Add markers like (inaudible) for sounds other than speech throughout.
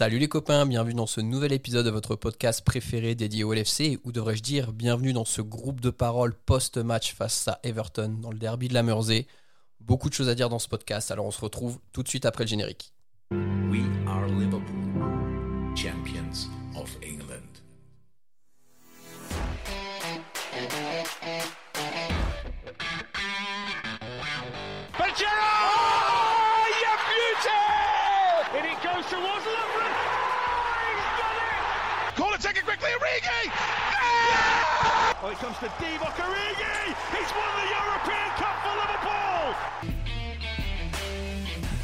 Salut les copains, bienvenue dans ce nouvel épisode de votre podcast préféré dédié au LFC, ou devrais-je dire bienvenue dans ce groupe de paroles post-match face à Everton dans le derby de la Mersey. Beaucoup de choses à dire dans ce podcast, alors on se retrouve tout de suite après le générique. We are Liverpool, champions of England. But! Oh, you beauty! And it goes towards. Taken quickly, Origi! Oh, it comes to Divock Origi! He's won the European Cup for Liverpool!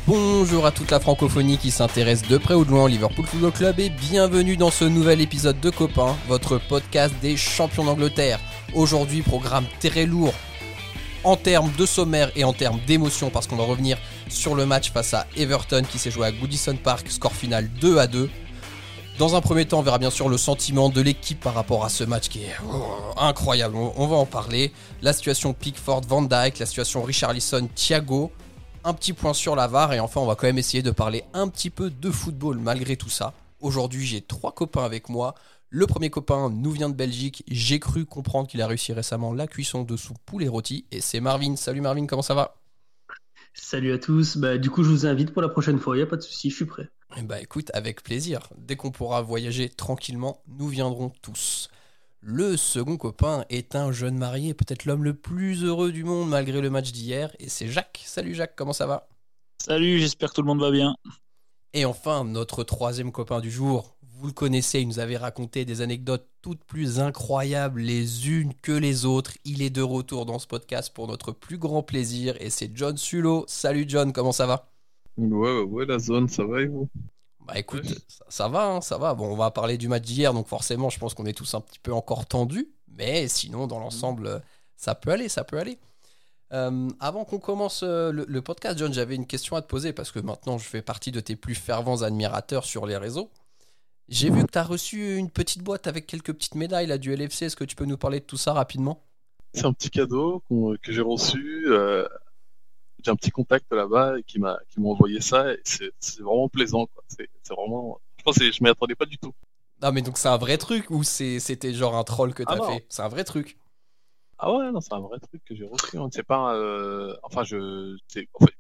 Bonjour à toute la francophonie qui s'intéresse de près ou de loin au Liverpool Football Club et bienvenue dans ce nouvel épisode de Copains, votre podcast des champions d'Angleterre. Aujourd'hui, programme très lourd en termes de sommaire et en termes d'émotion parce qu'on va revenir sur le match face à Everton qui s'est joué à Goodison Park, score final 2 à 2. Dans un premier temps, on verra bien sûr le sentiment de l'équipe par rapport à ce match qui est oh, incroyable, on, va en parler. La situation Pickford, Van Dyke, la situation Richarlison, Thiago, un petit point sur la VAR et enfin on va quand même essayer de parler un petit peu de football malgré tout ça. Aujourd'hui j'ai trois copains avec moi. Le premier copain nous vient de Belgique. J'ai cru comprendre qu'il a réussi récemment la cuisson de sous poulet rôti et c'est Marvin. Salut Marvin, comment ça va? Salut à tous. Bah, du coup, je vous invite pour la prochaine fois. Il n'y a pas de souci, je suis prêt. Eh Bah écoute, avec plaisir. Dès qu'on pourra voyager tranquillement, nous viendrons tous. Le second copain est un jeune marié, peut-être l'homme le plus heureux du monde malgré le match d'hier, et c'est Jacques. Salut Jacques, comment ça va? Salut, j'espère que tout le monde va bien. Et enfin, notre troisième copain du jour, vous le connaissez, il nous avait raconté des anecdotes toutes plus incroyables les unes que les autres. Il est de retour dans ce podcast pour notre plus grand plaisir, et c'est John Sulo. Salut John, comment ça va? Ouais, ouais, ouais, la zone, ça va et vous Bah écoute, ça, ça va, hein, ça va. Bon, on va parler du match d'hier, donc forcément, je pense qu'on est tous un petit peu encore tendus. Mais sinon, dans l'ensemble, euh, ça peut aller, ça peut aller. Euh, avant qu'on commence euh, le, le podcast, John, j'avais une question à te poser parce que maintenant, je fais partie de tes plus fervents admirateurs sur les réseaux. J'ai vu que tu as reçu une petite boîte avec quelques petites médailles là, du LFC. Est-ce que tu peux nous parler de tout ça rapidement? C'est un petit cadeau que j'ai reçu. euh, j'ai un petit contact là-bas qui m'a qui m'a envoyé ça et c'est c'est vraiment plaisant. quoi. C'est c'est vraiment. Je pense que je m'y attendais pas du tout. Non, mais donc c'est un vrai truc ou c'est- c'était genre un troll que tu Ah fait? C'est un vrai truc. Ah ouais, non, c'est un vrai truc que j'ai reçu. hein. C'est pas. euh, Enfin, je. C'est enfin,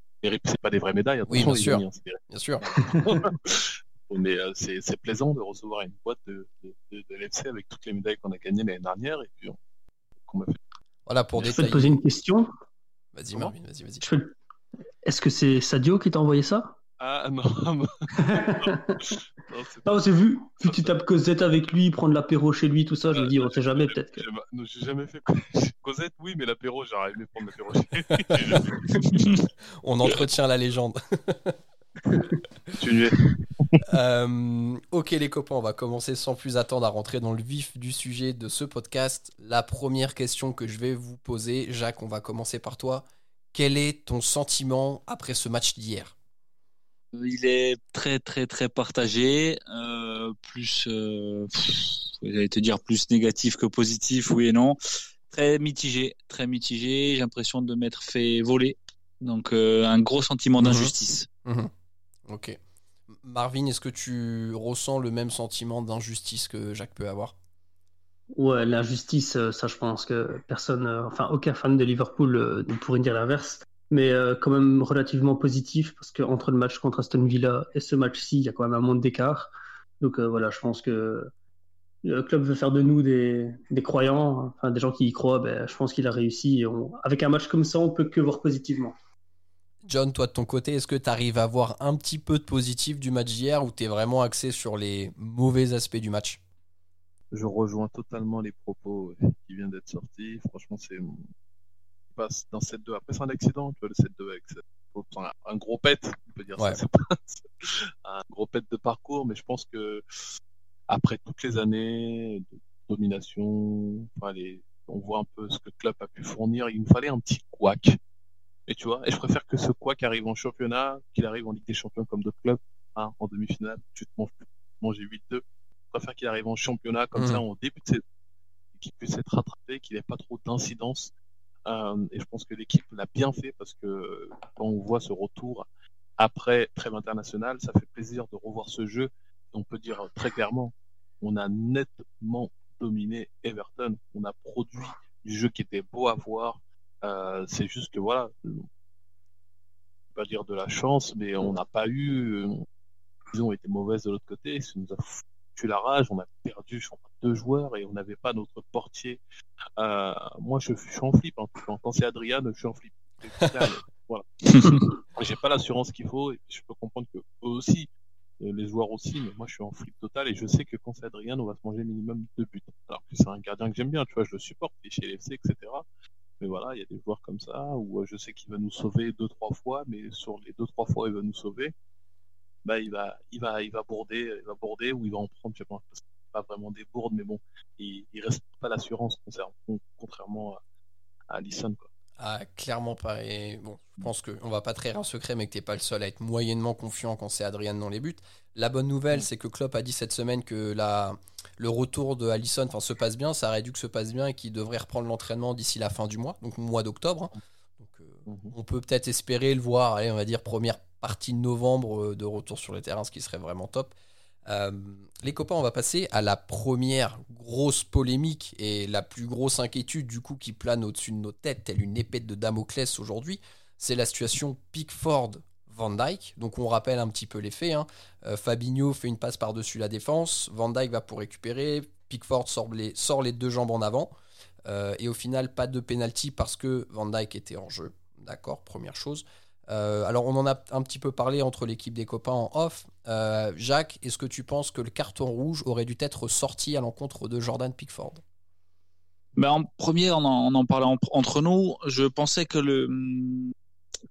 pas des vraies médailles. Oui, attention, bien sûr. amis, hein, Bien sûr. (laughs) Mais euh, c'est c'est plaisant de recevoir une boîte de, de, de, de l'FC avec toutes les médailles qu'on a gagnées l'année dernière et puis on- fait. Voilà pour Je peux te détailler. poser une question. Vas-y, Marvin, vas-y, vas-y. Je peux- Est-ce que c'est Sadio qui t'a envoyé ça? Ah non, (laughs) non, non, c'est vu. Vu que tu tapes Cosette avec lui, prendre l'apéro chez lui, tout ça, je me dis, on sait jamais, peut-être que. Non, J'ai jamais fait Cosette, oui, mais l'apéro, j'aurais aimé prendre l'apéro. (laughs) Jamais fait. (laughs) On entretient la légende. Euh, ok les copains, on va commencer sans plus attendre à rentrer dans le vif du sujet de ce podcast. La première question que je vais vous poser, Jacques, on va commencer par toi. Quel est ton sentiment après ce match d'hier? Il est très très très partagé, euh, plus, euh, pff, j'allais te dire plus négatif que positif, oui et non. Très mitigé, très mitigé. J'ai l'impression de m'être fait voler, donc euh, un gros sentiment Mhm. d'injustice. Mhm. Ok. Marvin, est-ce que tu ressens le même sentiment d'injustice que Jacques peut avoir? Ouais, l'injustice, euh, ça, je pense que personne, euh, enfin, aucun fan de Liverpool euh, ne pourrait dire l'inverse. Mais quand même relativement positif, parce que entre le match contre Aston Villa et ce match-ci, il y a quand même un monde d'écart. Donc voilà, je pense que le club veut faire de nous des, des croyants, enfin des gens qui y croient. Ben, je pense qu'il a réussi. Avec un match comme ça, on peut que voir positivement. John, toi de ton côté, est-ce que tu arrives à voir un petit peu de positif du match d'hier ou tu es vraiment axé sur les mauvais aspects du match? Je rejoins totalement les propos euh, qui viennent d'être sortis. Franchement, c'est. passe dans 7-2. Après, c'est un accident, tu vois, le 7-2 avec un, gros pet, on peut dire Ouais. ça. Un gros pet de parcours, mais je pense que après toutes les années de domination, enfin, les- on voit un peu ce que le club a pu fournir. Il nous fallait un petit couac. Et tu vois, et je préfère que ce couac arrive en championnat, qu'il arrive en Ligue des Champions comme d'autres clubs, hein, en demi-finale. Tu te manges, tu te manges 8-2. Préfère qu'il arrive en championnat comme Mhm. ça, en début de saison, qu'il puisse être rattrapé, qu'il n'ait pas trop d'incidence. Euh, et je pense que l'équipe l'a bien fait parce que quand on voit ce retour après trêve internationale, ça fait plaisir de revoir ce jeu on peut dire très clairement, on a nettement dominé Everton. On a produit du jeu qui était beau à voir. Euh, c'est juste que voilà, on pas dire de la chance, mais on n'a pas eu, ils ont été mauvaises de l'autre côté. Ça nous a foutu la rage. On a perdu, je crois, deux joueurs et on n'avait pas notre portier. Euh, moi, je, je suis en flip. Hein. Quand c'est Adrian, je suis en flip. Clair, (laughs) voilà. (laughs) J'ai pas l'assurance qu'il faut et je peux comprendre que eux aussi, euh, les joueurs aussi, mais moi je suis en flip total et je sais que quand c'est Adrien, on va se manger minimum deux buts. Alors que c'est un gardien que j'aime bien, tu vois, je le supporte, il est chez l'FC, etc. Mais voilà, il y a des joueurs comme ça où euh, je sais qu'il va nous sauver deux trois fois, mais sur les deux trois fois il va nous sauver, bah il va, il va, il va bourder, il va bourder ou il va en prendre, je sais pas, pas vraiment des bourdes, mais bon, il, il reste pas l'assurance contrairement à, à quoi. Ah, clairement pas. Et bon, je pense qu'on va pas trahir un secret, mais que t'es pas le seul à être moyennement confiant quand c'est Adrian dans les buts. La bonne nouvelle, c'est que Klopp a dit cette semaine que la, le retour de Allison se passe bien, ça aurait dû que se passe bien et qu'il devrait reprendre l'entraînement d'ici la fin du mois, donc mois d'octobre. hein. Mhm. on peut peut-être espérer le voir, allez, on va dire première partie de novembre euh, de retour sur le terrain, ce qui serait vraiment top. Euh, les copains, on va passer à la première grosse polémique et la plus grosse inquiétude du coup qui plane au-dessus de nos têtes, telle une épée de Damoclès aujourd'hui. C'est la situation Pickford-Van Dyke. Donc on rappelle un petit peu les faits. hein. Euh, Fabinho fait une passe par-dessus la défense, Van Dyke va pour récupérer, Pickford sort les, deux jambes en avant. Et au final, pas de penalty parce que Van Dyke était en jeu. D'accord, première chose. Euh, alors, on en a un petit peu parlé entre l'équipe des copains en off. Euh, Jacques, est-ce que tu penses que le carton rouge aurait dû être sorti à l'encontre de Jordan Pickford? Ben, en premier, on en, en parlait en- entre nous. Je pensais que le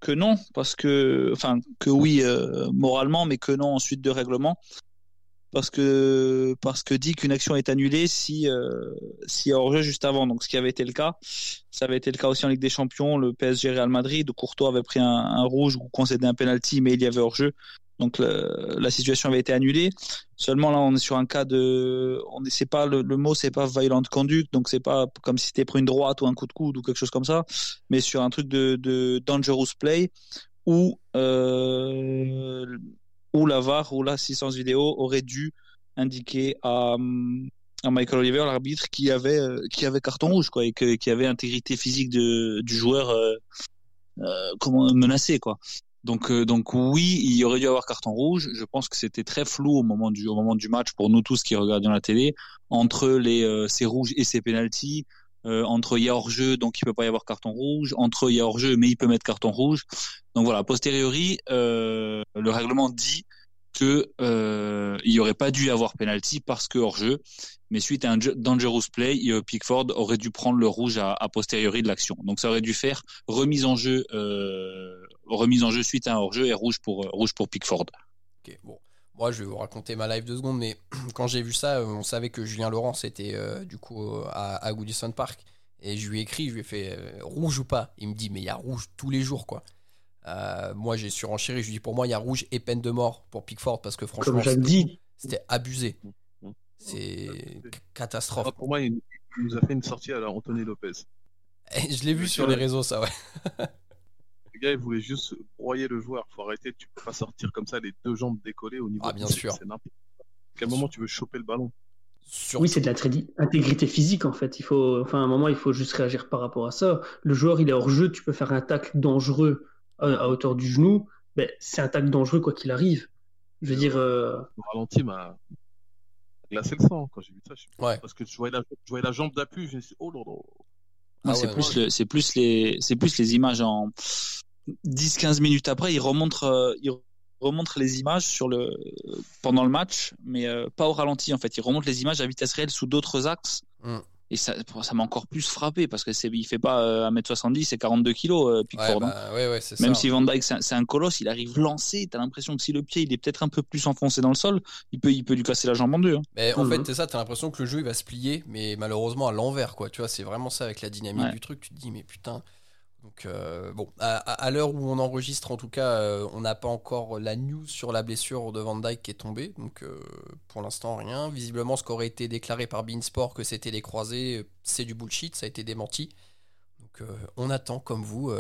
que non, parce que enfin que oui euh, moralement, mais que non en suite de règlement, parce que parce que dit qu'une action est annulée si euh, si hors jeu juste avant. Donc ce qui avait été le cas, ça avait été le cas aussi en Ligue des Champions. Le PSG Real Madrid, Courtois avait pris un, rouge ou concédé un penalty, mais il y avait hors jeu. Donc la situation avait été annulée. Seulement là, on est sur un cas de, pas le, mot, c'est pas violent conduct, donc c'est pas comme si t'es pris une droite ou un coup de coude ou quelque chose comme ça, mais sur un truc de, de dangerous play où euh, où la VAR ou l'assistance vidéo aurait dû indiquer à, à Michael Oliver, l'arbitre, qui avait euh, avait carton rouge quoi et que, qui avait intégrité physique du joueur euh, euh, menacé quoi. Donc, donc oui, il y aurait dû avoir carton rouge. Je pense que c'était très flou au moment du au moment du match pour nous tous qui regardions la télé entre les ces rouges et ces penalties. Euh, entre il y a hors jeu donc il peut pas y avoir carton rouge. Entre il y a hors jeu mais il peut mettre carton rouge. Donc voilà, a posteriori, euh, le règlement dit que euh, il y aurait pas dû avoir penalty parce que hors jeu. Mais suite à un dangerous play, euh, Pickford aurait dû prendre le rouge à, à posteriori de l'action. Donc ça aurait dû faire remise en jeu, euh, remise en jeu suite à un hors jeu et rouge pour euh, rouge pour Pickford. Bon. Moi, je vais vous raconter ma live deux secondes, mais (clears throat) quand j'ai vu ça, euh, on savait que Julien Laurent c'était euh, du coup euh, à, à Goodison Park. Et je lui ai écrit, je lui ai fait euh, rouge ou pas? Il me dit, mais il y a rouge tous les jours, quoi. Euh, moi, j'ai surenchéri, je lui ai dit, pour moi, il y a rouge et peine de mort pour Pickford parce que franchement, c'était- abusé. Mhm. C'est Ah, catastrophe. pour moi, il, il nous a fait une sortie à la Anthony Lopez. Et je l'ai vu sur les réseaux, ça, ouais. (laughs) Le gars, il voulait juste broyer le joueur. Faut arrêter, tu peux pas sortir comme ça les deux jambes décollées au niveau. Ah, bien c'est- sûr. C'est n'importe quoi. À quel moment tu veux choper le ballon? Surtout- oui, c'est de la intégrité physique en fait. Il faut, enfin, à un moment, il faut juste réagir par rapport à ça. Le joueur, il est hors jeu, tu peux faire un tacle dangereux à, à hauteur du genou, mais c'est un tacle dangereux quoi qu'il arrive. Je veux dire, euh, Le ralenti m'a glacé le sang quand j'ai vu ça. Je. Ouais. Parce que je voyais la, je voyais la jambe d'appui, je me suis dit, oh là là. Ah c'est ouais, plus ouais. le, c'est plus les, c'est plus les images en 10-15 minutes après, il remontre, euh, il remontre les images sur le, pendant le match, mais euh, pas au ralenti en fait. Il remonte les images à vitesse réelle sous d'autres axes. Mm. Et ça, ça m'a encore plus frappé parce que c'est, il fait pas euh, 1m70, c'est 42 kilos, euh, Ouais, Pickford. hein. bah, ouais, ouais, c'est Même ça. si Van Dyke c'est un, colosse, il arrive lancé. T'as l'impression que si le pied il est peut-être un peu plus enfoncé dans le sol, il peut, il peut lui casser la jambe en deux. hein. Mais en Mhm. fait, c'est ça, t'as l'impression que le jeu il va se plier, mais malheureusement à l'envers, quoi. Tu vois, c'est vraiment ça avec la dynamique du truc. Tu te dis, mais putain. Donc, euh, bon, à, l'heure où on enregistre, en tout cas, euh, on n'a pas encore la news sur la blessure de Van Dyke qui est tombée. Donc, euh, pour l'instant, rien. Visiblement, ce qui aurait été déclaré par Beansport que c'était les croisés, c'est du bullshit, ça a été démenti. Donc, on attend, comme vous,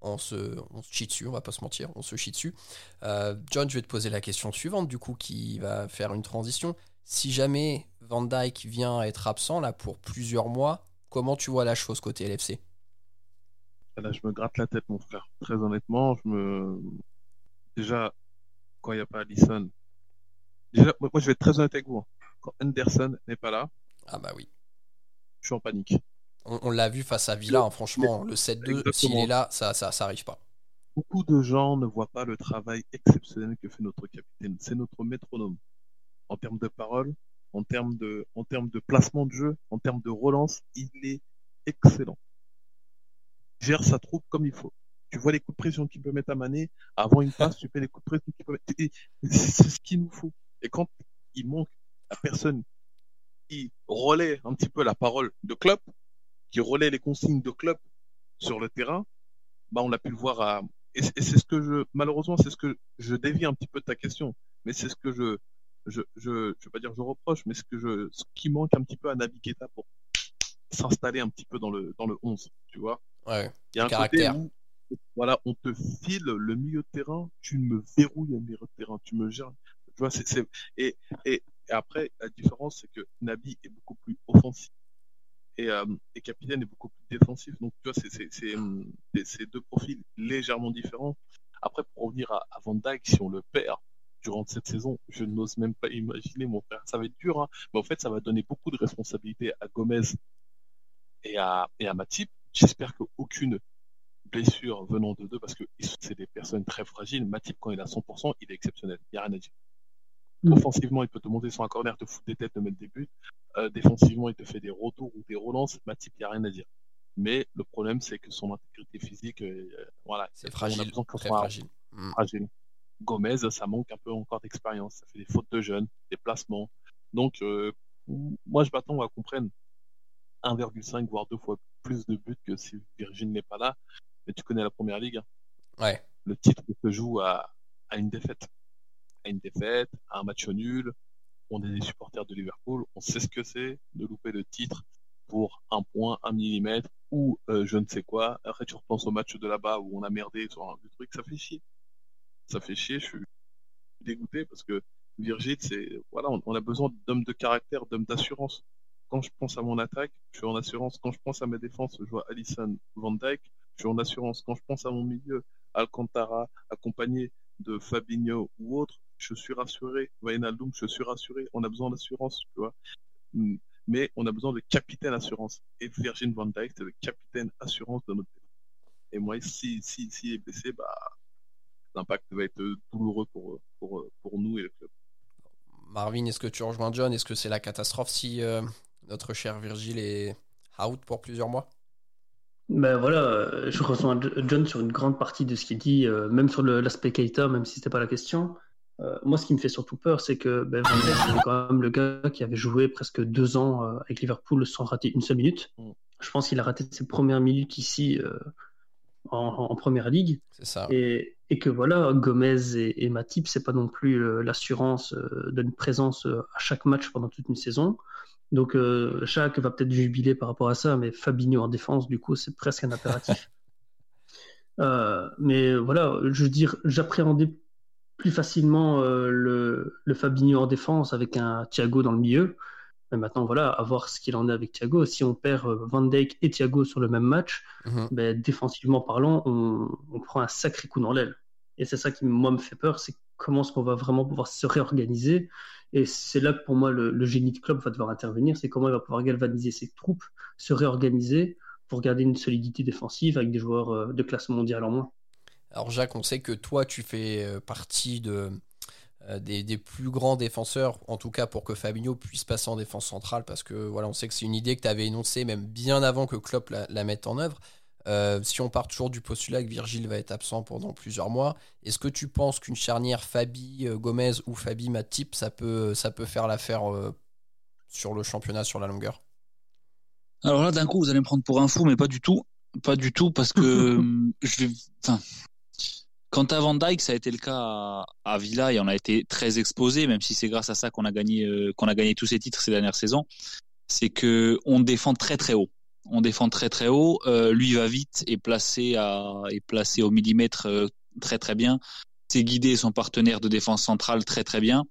on se, on se chie dessus, on va pas se mentir, on se chie dessus. John, je vais te poser la question suivante, du coup, qui va faire une transition. Si jamais Van Dyke vient être absent là pour plusieurs mois, comment tu vois la chose côté LFC Là, je me gratte la tête, mon frère. Très honnêtement, je me. Déjà, quand il n'y a pas Allison. Déjà, moi, je vais être très honnête avec vous. hein. Quand Anderson n'est pas là, Ah bah oui. je suis en panique. On, on l'a vu face à Villa, hein, franchement, le 7-2, Exactement. s'il est là, ça, ça, ça arrive pas. Beaucoup de gens ne voient pas le travail exceptionnel que fait notre capitaine. C'est notre métronome. En termes de parole, en termes de, en termes de placement de jeu, en termes de relance, il est excellent. Gère sa troupe comme il faut. Tu vois les coups de pression qu'il peut mettre à Mané. Avant une passe, tu fais les coups de pression qu'il peut mettre. Et C'est ce qu'il nous faut. Et quand il manque la personne qui relaie un petit peu la parole de club, qui relaie les consignes de club sur le terrain, bah on l'a pu le voir à et c'est ce que je malheureusement c'est ce que je dévie un petit peu de ta question, mais c'est ce que je je je je vais pas dire je reproche, mais ce que je ce qui manque un petit peu à Naby Keita pour s'installer un petit peu dans le dans le 11, tu vois. Ouais. Il y a un Caractère. côté où voilà, on te file le milieu de terrain, tu me verrouilles le milieu de terrain, tu me gères. Tu vois, c'est c'est et, et et après la différence c'est que Naby est beaucoup plus offensif et, euh, et Capitaine est beaucoup plus défensif. Donc, tu vois, c'est, c'est, c'est, hum, c'est- deux profils légèrement différents. Après, pour revenir à, à Van Dijk, si on le perd durant cette saison, je n'ose même pas imaginer, mon frère. Ça va être dur, hein, mais en fait, ça va donner beaucoup de responsabilités à Gomez et à, et à Matip. J'espère qu'aucune blessure venant de deux, parce que c'est des personnes très fragiles. Matip, quand il est à 100%, il est exceptionnel. Il n'y a rien à dire. Mm. Offensivement, il peut te monter sur un corner, te foutre des têtes, te mettre des buts. Euh, défensivement, il te fait des retours ou des relances. Matip, il n'y a rien à dire. Mais le problème, c'est que son intégrité physique, euh, voilà, C'est on a fragile, besoin très soit fragile. Mm. fragile. Gomez, ça manque un peu encore d'expérience. Ça fait des fautes de jeunes, des placements. Donc, euh, moi, je m'attends à qu'on prenne 1,5 voire deux fois plus de buts que si Virgin n'est pas là. Mais tu connais la première ligue. hein. Ouais. Le titre se joue à, à une défaite. À une défaite, à un match nul. On est des supporters de Liverpool. On sait ce que c'est de louper le titre pour un point, un millimètre ou euh, je ne sais quoi. Après, tu repenses au match de là-bas où on a merdé sur un truc. Ça fait chier. Ça fait chier. Je suis dégoûté parce que Virgil, c'est voilà, on, on a besoin d'hommes de caractère, d'hommes d'assurance. Quand je pense à mon attaque, je suis en assurance. Quand je pense à mes défenses, je vois Alisson, Van Dijk, je suis en assurance. Quand je pense à mon milieu, Alcantara, accompagné de Fabinho ou autre, je suis rassuré. Wijnaldum, je suis rassuré. On a besoin d'assurance, tu vois. Mm. Mais on a besoin de capitaine assurance. Et Virgin Van Dijk, c'est le capitaine assurance de notre défense. Et moi, si, si, si est blessé, bah, l'impact va être douloureux pour, pour, pour nous et le club. Marvin, est-ce que tu rejoins John? Est-ce que c'est la catastrophe si euh, notre cher Virgile est out pour plusieurs mois Ben voilà, euh, je rejoins John sur une grande partie de ce qu'il dit, euh, même sur l'aspect Keita, même si c'était pas la question. Euh, moi, ce qui me fait surtout peur, c'est que ben, Van Dijk, c'est quand même le gars qui avait joué presque deux ans euh, avec Liverpool sans rater une seule minute. Mm. Je pense qu'il a raté ses premières minutes ici en, en première ligue. C'est ça. Et, et que voilà, Gomez et, et Matip, c'est pas non plus l'assurance d'une présence à chaque match pendant toute une saison. Donc, euh, Jacques va peut-être jubiler par rapport à ça, mais Fabinho en défense, du coup, c'est presque un impératif. (laughs) Euh, mais voilà, je veux dire, j'appréhendais plus facilement euh, le, le Fabinho en défense avec un Thiago dans le milieu. Mais maintenant, voilà, à voir ce qu'il en est avec Thiago. Si on perd euh, Van Dijk et Thiago sur le même match, Mhm. ben, défensivement parlant, on, on prend un sacré coup dans l'aile. Et c'est ça qui, moi, me fait peur, c'est comment est-ce qu'on va vraiment pouvoir se réorganiser. Et c'est là que, pour moi, le, génie de club va devoir intervenir, c'est comment il va pouvoir galvaniser ses troupes, se réorganiser pour garder une solidité défensive avec des joueurs euh, de classe mondiale en moins. Alors Jacques, on sait que toi, tu fais euh, partie euh, des, plus grands défenseurs, en tout cas pour que Fabinho puisse passer en défense centrale, parce que voilà, on sait que c'est une idée que tu avais énoncée même bien avant que Klopp la mette en œuvre. Euh, si on part toujours du postulat que Virgile va être absent pendant plusieurs mois, est-ce que tu penses qu'une charnière Fabi euh, Gomez ou Fabi Matip, ça peut, ça peut faire l'affaire euh, sur le championnat sur la longueur? Alors là, d'un coup, vous allez me prendre pour un fou, mais pas du tout. Pas du tout, parce que (laughs) je vais. Enfin, quant à Van Dyke, ça a été le cas à, à Villa et on a été très exposé, même si c'est grâce à ça qu'on a gagné, qu'on a gagné tous ces titres ces dernières saisons. C'est que on défend très très haut. On défend très très haut. Euh, lui va vite et placé à est placé au millimètre euh, très très bien. C'est guidé son partenaire de défense centrale très très bien.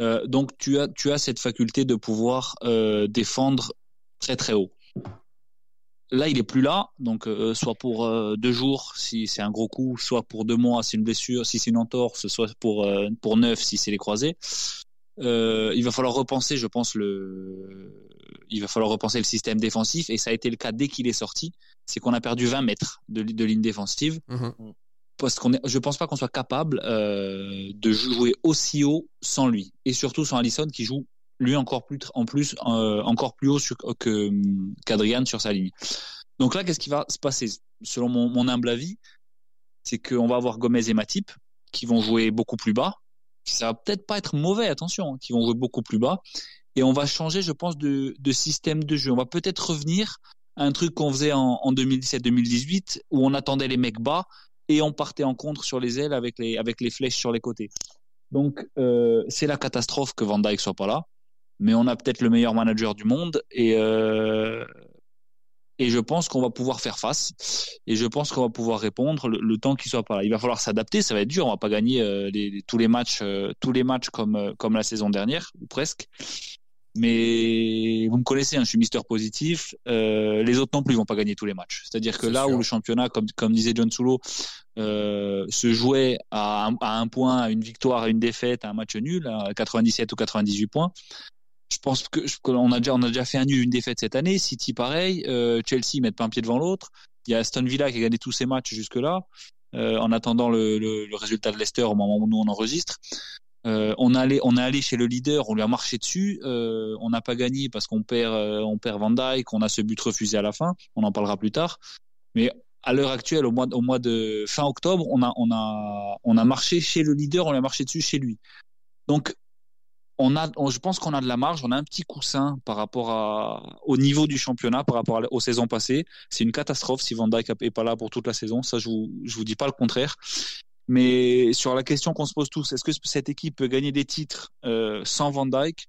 Euh, donc tu as tu as cette faculté de pouvoir défendre très très haut. Là, il est plus là, donc soit pour deux jours si c'est un gros coup, soit pour deux mois si c'est une blessure, si c'est une entorse, soit pour pour neuf si c'est les croisés. Euh, il va falloir repenser, je pense, le, il va falloir repenser le système défensif et ça a été le cas dès qu'il est sorti. C'est qu'on a perdu 20 mètres de, de ligne défensive Mhm. parce qu'on est, je pense pas qu'on soit capable euh, de jouer aussi haut sans lui et surtout sans Allison qui joue lui encore plus en plus euh, encore plus haut sur- que qu'Adrian sur sa ligne. Donc là, qu'est-ce qui va se passer? Selon mon, mon humble avis, c'est qu'on va avoir Gomez et Matip qui vont jouer beaucoup plus bas. Ça va peut-être pas être mauvais, attention, hein, qui vont jouer beaucoup plus bas. Et on va changer, je pense, de, système de jeu. On va peut-être revenir à un truc qu'on faisait en, en 2017-2018 où on attendait les mecs bas et on partait en contre sur les ailes avec les, avec les flèches sur les côtés. Donc, euh, c'est la catastrophe que Van Dijk soit pas là. Mais on a peut-être le meilleur manager du monde et, euh, et je pense qu'on va pouvoir faire face et je pense qu'on va pouvoir répondre le, le temps qu'il soit pas là. Il va falloir s'adapter, ça va être dur. On va pas gagner euh, les- les- tous les matchs, euh, tous les matchs comme euh, comme la saison dernière ou presque. Mais vous me connaissez, hein, je suis Mister Positif. Les autres non plus vont pas gagner tous les matchs. C'est-à-dire que là sûr. où le championnat, comme comme disait John Sulo, euh, se jouait à un, à un point, à une victoire, à une défaite, à un match nul, à 97 ou 98 points. Je pense que je- qu'on a déjà on a déjà fait un nul, une défaite cette année. City pareil, euh, Chelsea mettent pas un pied devant l'autre. Il y a Aston Villa qui a gagné tous ses matchs jusque là, en attendant le, résultat de Leicester au moment où nous on enregistre. Euh, on est allé chez le leader, on lui a marché dessus. Euh, on n'a pas gagné parce qu'on perd, euh, on perd Van Dijk, on a ce but refusé à la fin. On en parlera plus tard. Mais à l'heure actuelle, au mois, de fin octobre, on a marché chez le leader, on lui a marché dessus chez lui. Donc, on a, on- je pense qu'on a de la marge, on a un petit coussin par rapport à, au niveau du championnat, par rapport à- aux saisons passées. C'est une catastrophe si Van Dijk est pas là pour toute la saison. Ça, je vous, je vous dis pas le contraire. Mais sur la question qu'on se pose tous, est-ce que cette équipe peut gagner des titres euh, sans Van Dijk?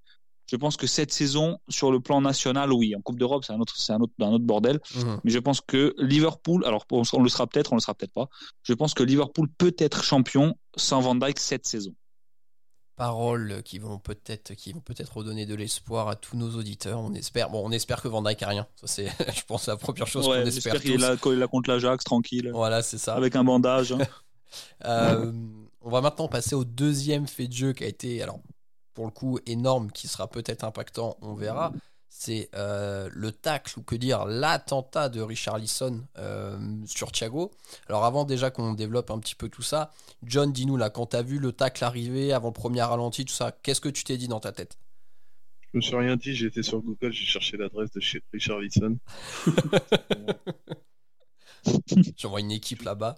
Je pense que cette saison, sur le plan national, oui. En Coupe d'Europe, c'est un autre, c'est un autre, un autre bordel. Mhm. Mais je pense que Liverpool, alors on, on le sera peut-être, on le sera peut-être pas. Je pense que Liverpool peut être champion sans Van Dijk cette saison. Paroles qui vont peut-être qui vont peut-être redonner de l'espoir à tous nos auditeurs. On espère. Bon, on espère que Van Dijk a rien. Ça c'est, (laughs) je pense, la première chose qu'on espère j'espère qu'il est tous. là, qu'il est là contre l'Ajax, tranquille, Voilà, c'est ça. avec un bandage. hein. (laughs) Euh, on va maintenant passer au deuxième fait de jeu qui a été, alors pour le coup énorme, qui sera peut-être impactant, on verra. C'est euh, le tacle, ou que dire, l'attentat de Richarlison euh, sur Thiago. Alors avant déjà qu'on développe un petit peu tout ça, John, dis-nous là, quand t'as vu le tacle arriver avant le premier ralenti, tout ça, qu'est-ce que tu t'es dit dans ta tête? Je me suis rien dit, j'ai été sur Google, j'ai cherché l'adresse de chez Richard Wilson. J'envoie (laughs) une équipe là-bas?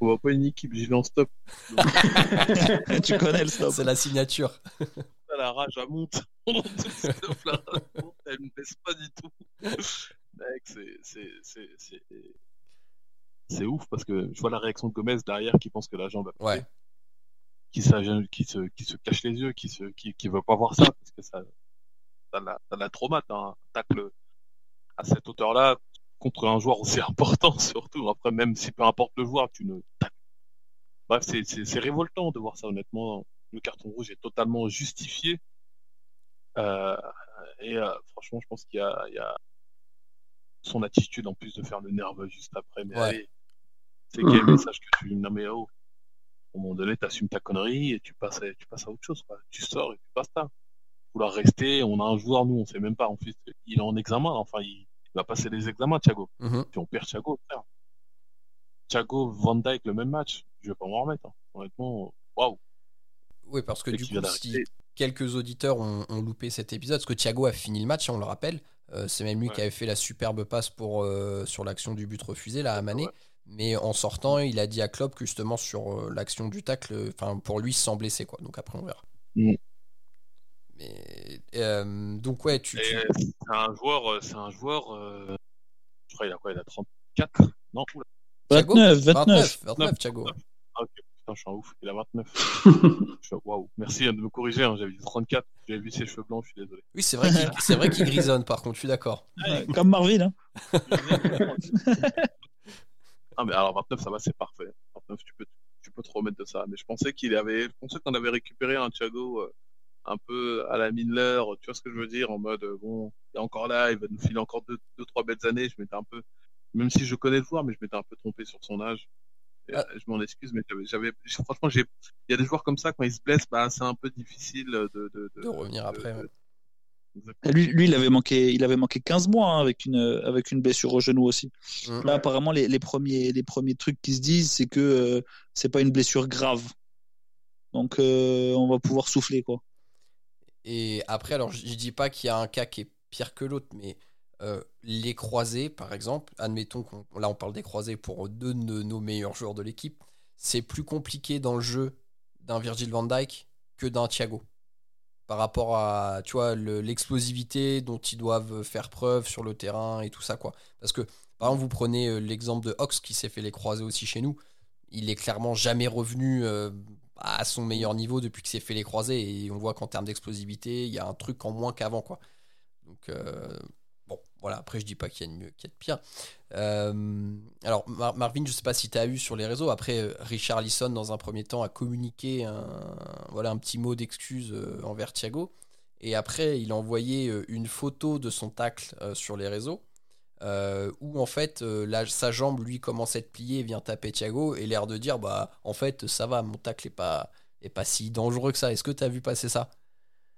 On voit pas une équipe, j'y vais en stop. (laughs) tu connais le stop. C'est la signature. Ah, La rage, elle monte. (laughs) La rage monte, elle me laisse pas du tout. C'est, ouf parce que je vois la réaction de Gomez derrière qui pense que la jambe a Ouais. qui, s'a- qui, se, qui se cache les yeux, qui, se, qui, qui veut pas voir ça parce que ça, ça la, ça la traumate, hein. un tacle à cette hauteur-là contre un joueur aussi (laughs) important surtout. Après, même si peu importe le joueur, tu ne. Bref, c'est révoltant de voir ça honnêtement. Le carton rouge est totalement justifié. Euh, et euh, franchement, je pense qu'il y a, il y a son attitude en plus de faire le nerveux juste après. Mais Ouais. allez, c'est quel message que tu non mais oh, à un moment donné, t'assumes ta connerie et tu passes, à, tu passes à autre chose. Quoi. Tu sors et tu passes ça. Vouloir rester, on a un joueur, nous, on sait même pas. En fait, il est en examen. Enfin, il, il va passer les examens, Thiago. Si on perd Thiago, frère. Thiago, Van Dijk, le même match. Je vais pas m'en remettre. hein. Honnêtement, waouh. Oui, parce que du coup, si quelques auditeurs ont, ont loupé cet épisode, parce que Thiago a fini le match, on le rappelle, euh, c'est même lui Ouais. qui avait fait la superbe passe pour, euh, sur l'action du but refusé, là, à Mané. Ouais. Mais en sortant, il a dit à Klopp que justement sur euh, l'action du tacle, enfin pour lui sans blesser quoi. Donc après on verra. Mm. Mais euh, donc ouais, tu, C'est un joueur, c'est un joueur, euh, je crois, il a quoi Il a 34 Non, oula. Thiago 29, 29. 29, 29, Thiago. Ah, ok, putain, je suis un ouf. Il a 29. (laughs) Je suis- Waouh. Merci de me corriger. hein, J'avais dit 34. J'avais vu ses cheveux blancs. Je suis désolé. Oui, c'est vrai qu'il c'est vrai qu'il grisonne, par contre, je suis d'accord. Ouais, Comme Marvin. Hein. (laughs) Ah, mais alors 29, ça va, c'est parfait. 29, tu peux, tu peux te remettre de ça. Mais je pensais qu'il avait, je pensais qu'on avait récupéré un Thiago euh, un peu à la Miller. Tu vois ce que je veux dire? En mode, euh, bon, il est encore là, il va nous filer encore deux, deux trois belles années. Je m'étais un peu, même si je connais le joueur, mais je m'étais un peu trompé sur son âge. Et, Ah. euh, Je m'en excuse, mais j'avais, (laughs) franchement, j'ai, il y a des joueurs comme ça, quand ils se blessent, bah, c'est un peu difficile de, de, De revenir après, ouais. Lui, lui, il avait manqué, il avait manqué 15 mois hein, avec une, avec une blessure au genou aussi. Mm. Là, apparemment, les, les premiers, les premiers trucs qui se disent, c'est que euh, c'est pas une blessure grave. Donc, euh, on va pouvoir souffler, quoi. Et après, alors, je je dis pas qu'il y a un cas qui est pire que l'autre, mais euh, les croisés, par exemple, admettons qu'on là on parle des croisés pour deux de nos meilleurs joueurs de l'équipe, c'est plus compliqué dans le jeu d'un Virgil van Dijk que d'un Thiago. Par rapport à, tu l'explosivité dont ils doivent faire preuve sur le terrain et tout ça, quoi. Parce que, par exemple, vous prenez euh, l'exemple de Ox qui s'est fait les croisés aussi chez nous. Il est clairement jamais revenu euh, à son meilleur niveau depuis qu'il s'est fait les croisés et on voit qu'en termes d'explosivité, il y a un truc en moins qu'avant, quoi. Donc, voilà, après, je dis pas qu'il y a de mieux, qu'il y a de pire. Euh, alors, Mar- Marvin, je sais pas si tu as eu sur les réseaux. Après, euh, Richard Lisson, dans un premier temps, a communiqué un, voilà, un petit mot d'excuse euh, envers Thiago. Et après, il a envoyé une photo de son tacle sur les réseaux. où en fait sa jambe lui commence à être pliée et vient taper Thiago et l'air de dire bah en fait ça va mon tacle est pas est pas si dangereux que ça est-ce que tu as vu passer ça?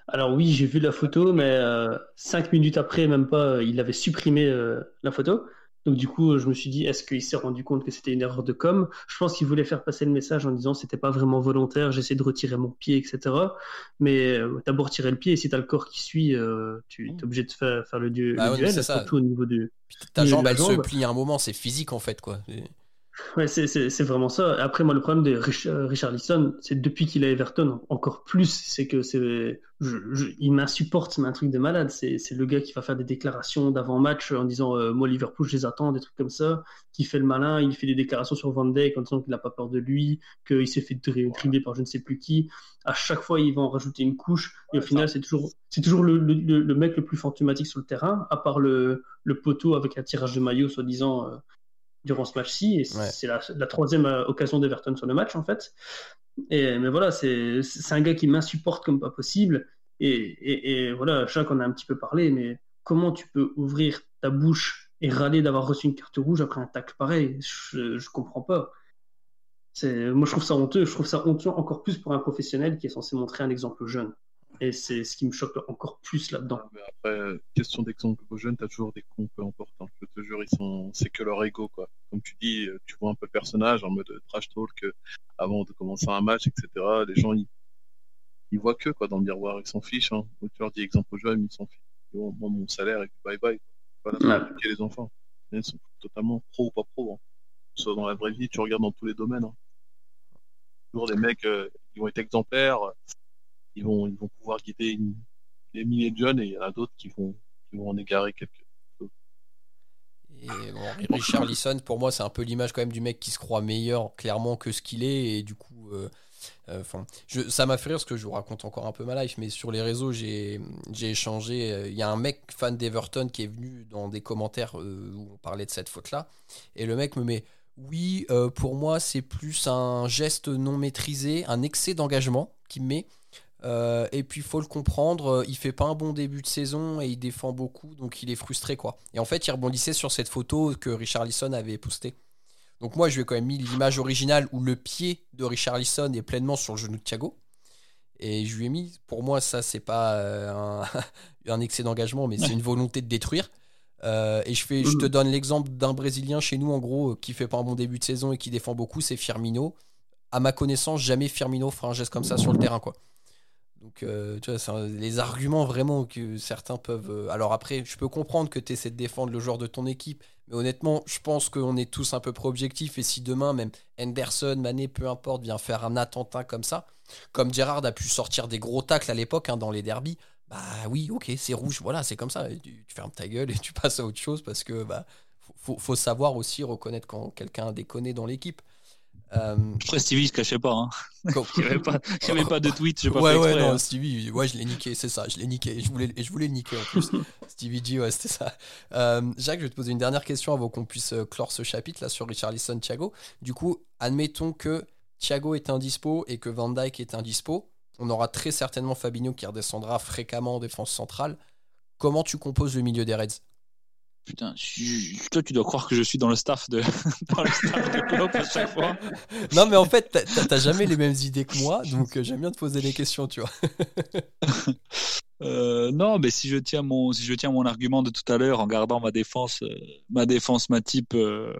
Alors oui, j'ai vu la photo, mais euh, cinq minutes après, même pas, euh, il avait supprimé euh, la photo. Donc du coup, je me suis dit, est-ce qu'il s'est rendu compte que c'était une erreur de com? Je pense qu'il voulait faire passer le message en disant c'était pas vraiment volontaire, j'essaie de retirer mon pied, etc. Mais euh, d'abord tirer le pied, et si t'as le corps qui suit, euh, tu es obligé de faire, faire le, du- Ah le ouais, mais duel, ça. surtout au niveau du... ta jambe elle se plie à un moment c'est physique en fait quoi Ouais, c'est, vraiment ça. Après, moi, le problème de Rich, euh, Richard Lisson, c'est depuis qu'il a Everton, encore plus, c'est que c'est, il m'insupporte, c'est un truc de malade. C'est, le gars qui va faire des déclarations d'avant-match en disant, euh, moi, Liverpool, je les attends, des trucs comme ça, qui fait le malin, il fait des déclarations sur Van Dijk en disant qu'il n'a pas peur de lui, qu'il s'est fait dri- dribbler par je ne sais plus qui. À chaque fois, il va en rajouter une couche, et au final, c'est toujours, toujours le, le, le- le mec le plus fantomatique sur le terrain, à part le, le poteau avec un tirage de maillot, soi-disant, euh, durant ce match-ci. Et Ouais. c'est la, la troisième euh, occasion d'Everton sur le match, en fait. Et, mais voilà, c'est un gars qui m'insupporte comme pas possible. Et, et, et voilà, Jacques en a un petit peu parlé, mais comment tu peux ouvrir ta bouche et râler d'avoir reçu une carte rouge après un tacle pareil? Je, je comprends pas. Moi, je trouve ça honteux. Je trouve ça honteux encore plus pour un professionnel qui est censé montrer un exemple aux jeunes. Et c'est ce qui me choque encore plus là-dedans. Mais après, euh, question d'exemple aux jeunes, t'as toujours des cons peu importe. hein. Je te jure, ils sont, c'est que leur ego, quoi. Comme tu dis, euh, tu vois un peu le personnage en mode euh, trash talk avant de commencer un match, etc. Les gens, ils, ils voient que, quoi, dans le miroir, ils s'en fichent, hein. Tu leur dis exemple aux jeunes, ils s'en fichent. Bon, moi, mon salaire, et puis bye bye. Voilà, Ouais. les enfants. Ils sont totalement pro ou pas pro. Hein. Soit dans la vraie vie, tu regardes dans tous les domaines. Hein. Toujours des mecs, euh, qui vont être exemplaires, ils vont, ils vont pouvoir guider une, des milliers de jeunes et il y en a d'autres qui vont, qui vont en égarer quelques. Et bon, Richard Lisson, pour moi, c'est un peu l'image quand même du mec qui se croit meilleur, clairement, que ce qu'il est. Et du coup, euh, euh, ça m'a fait rire parce que je vous raconte encore un peu ma life. Mais sur les réseaux, j'ai échangé. euh, Il y a un mec fan d'Everton qui est venu dans des commentaires où on parlait de cette faute-là. Et le mec me met Oui, pour moi, c'est plus un geste non maîtrisé, un excès d'engagement qui me met. Euh, et puis faut le comprendre, euh, il fait pas un bon début de saison et il défend beaucoup, donc il est frustré quoi. Et en fait, il rebondissait sur cette photo que Richard Lisson avait postée. Donc moi, je lui ai quand même mis l'image originale où le pied de Richard Lisson est pleinement sur le genou de Thiago. Et je lui ai mis, pour moi, ça c'est pas euh, un, (laughs) excès d'engagement, mais c'est une volonté de détruire. Et je, fais, je te donne l'exemple d'un Brésilien chez nous, en gros, qui fait pas un bon début de saison et qui défend beaucoup, c'est Firmino. À ma connaissance, jamais Firmino fera un geste comme ça sur le terrain, quoi. Donc, euh, tu vois, les arguments vraiment que certains peuvent. euh, Alors après, je peux comprendre que tu essaies de défendre le joueur de ton équipe, mais honnêtement, je pense qu'on est tous un peu pro-objectifs. Et si demain, même Henderson, Mané, peu importe, vient faire un attentat comme ça, comme Gerrard a pu sortir des gros tacles à l'époque hein, dans les derbies, bah oui, ok, c'est rouge, voilà, c'est comme ça. Tu, fermes ta gueule et tu (laughs) passes à autre chose parce que bah, faut, savoir aussi reconnaître quand quelqu'un a dans l'équipe. Euh, Après, Stevie, il se cachait pas. Hein. (laughs) Il n'y avait, pas- avait de tweet, j'ai pas ouais, fait ouais, exprès, non, hein. Stevie, ouais, je l'ai niqué, c'est ça, je l'ai niqué. Je voulais, et je voulais le niquer en plus. (laughs) Stevie G, ouais, c'était ça. Euh, Jacques, je vais te poser une dernière question avant qu'on puisse euh, clore ce chapitre là sur Richarlison, Thiago. Du coup, admettons que Thiago est indispo et que Van Dyke est indispo. On aura très certainement Fabinho qui redescendra fréquemment en défense centrale. Comment tu composes le milieu des Reds? Putain, je- toi, tu dois croire que je suis dans le staff de, (laughs) dans le staff de Klopp à chaque fois. (laughs) Non, mais en fait, t'as- t'as jamais les mêmes idées que moi, donc euh, j'aime bien te poser des questions, tu vois. (laughs) Euh, non, mais si je tiens mon si je tiens mon argument de tout à l'heure en gardant ma défense euh, ma défense ma type euh,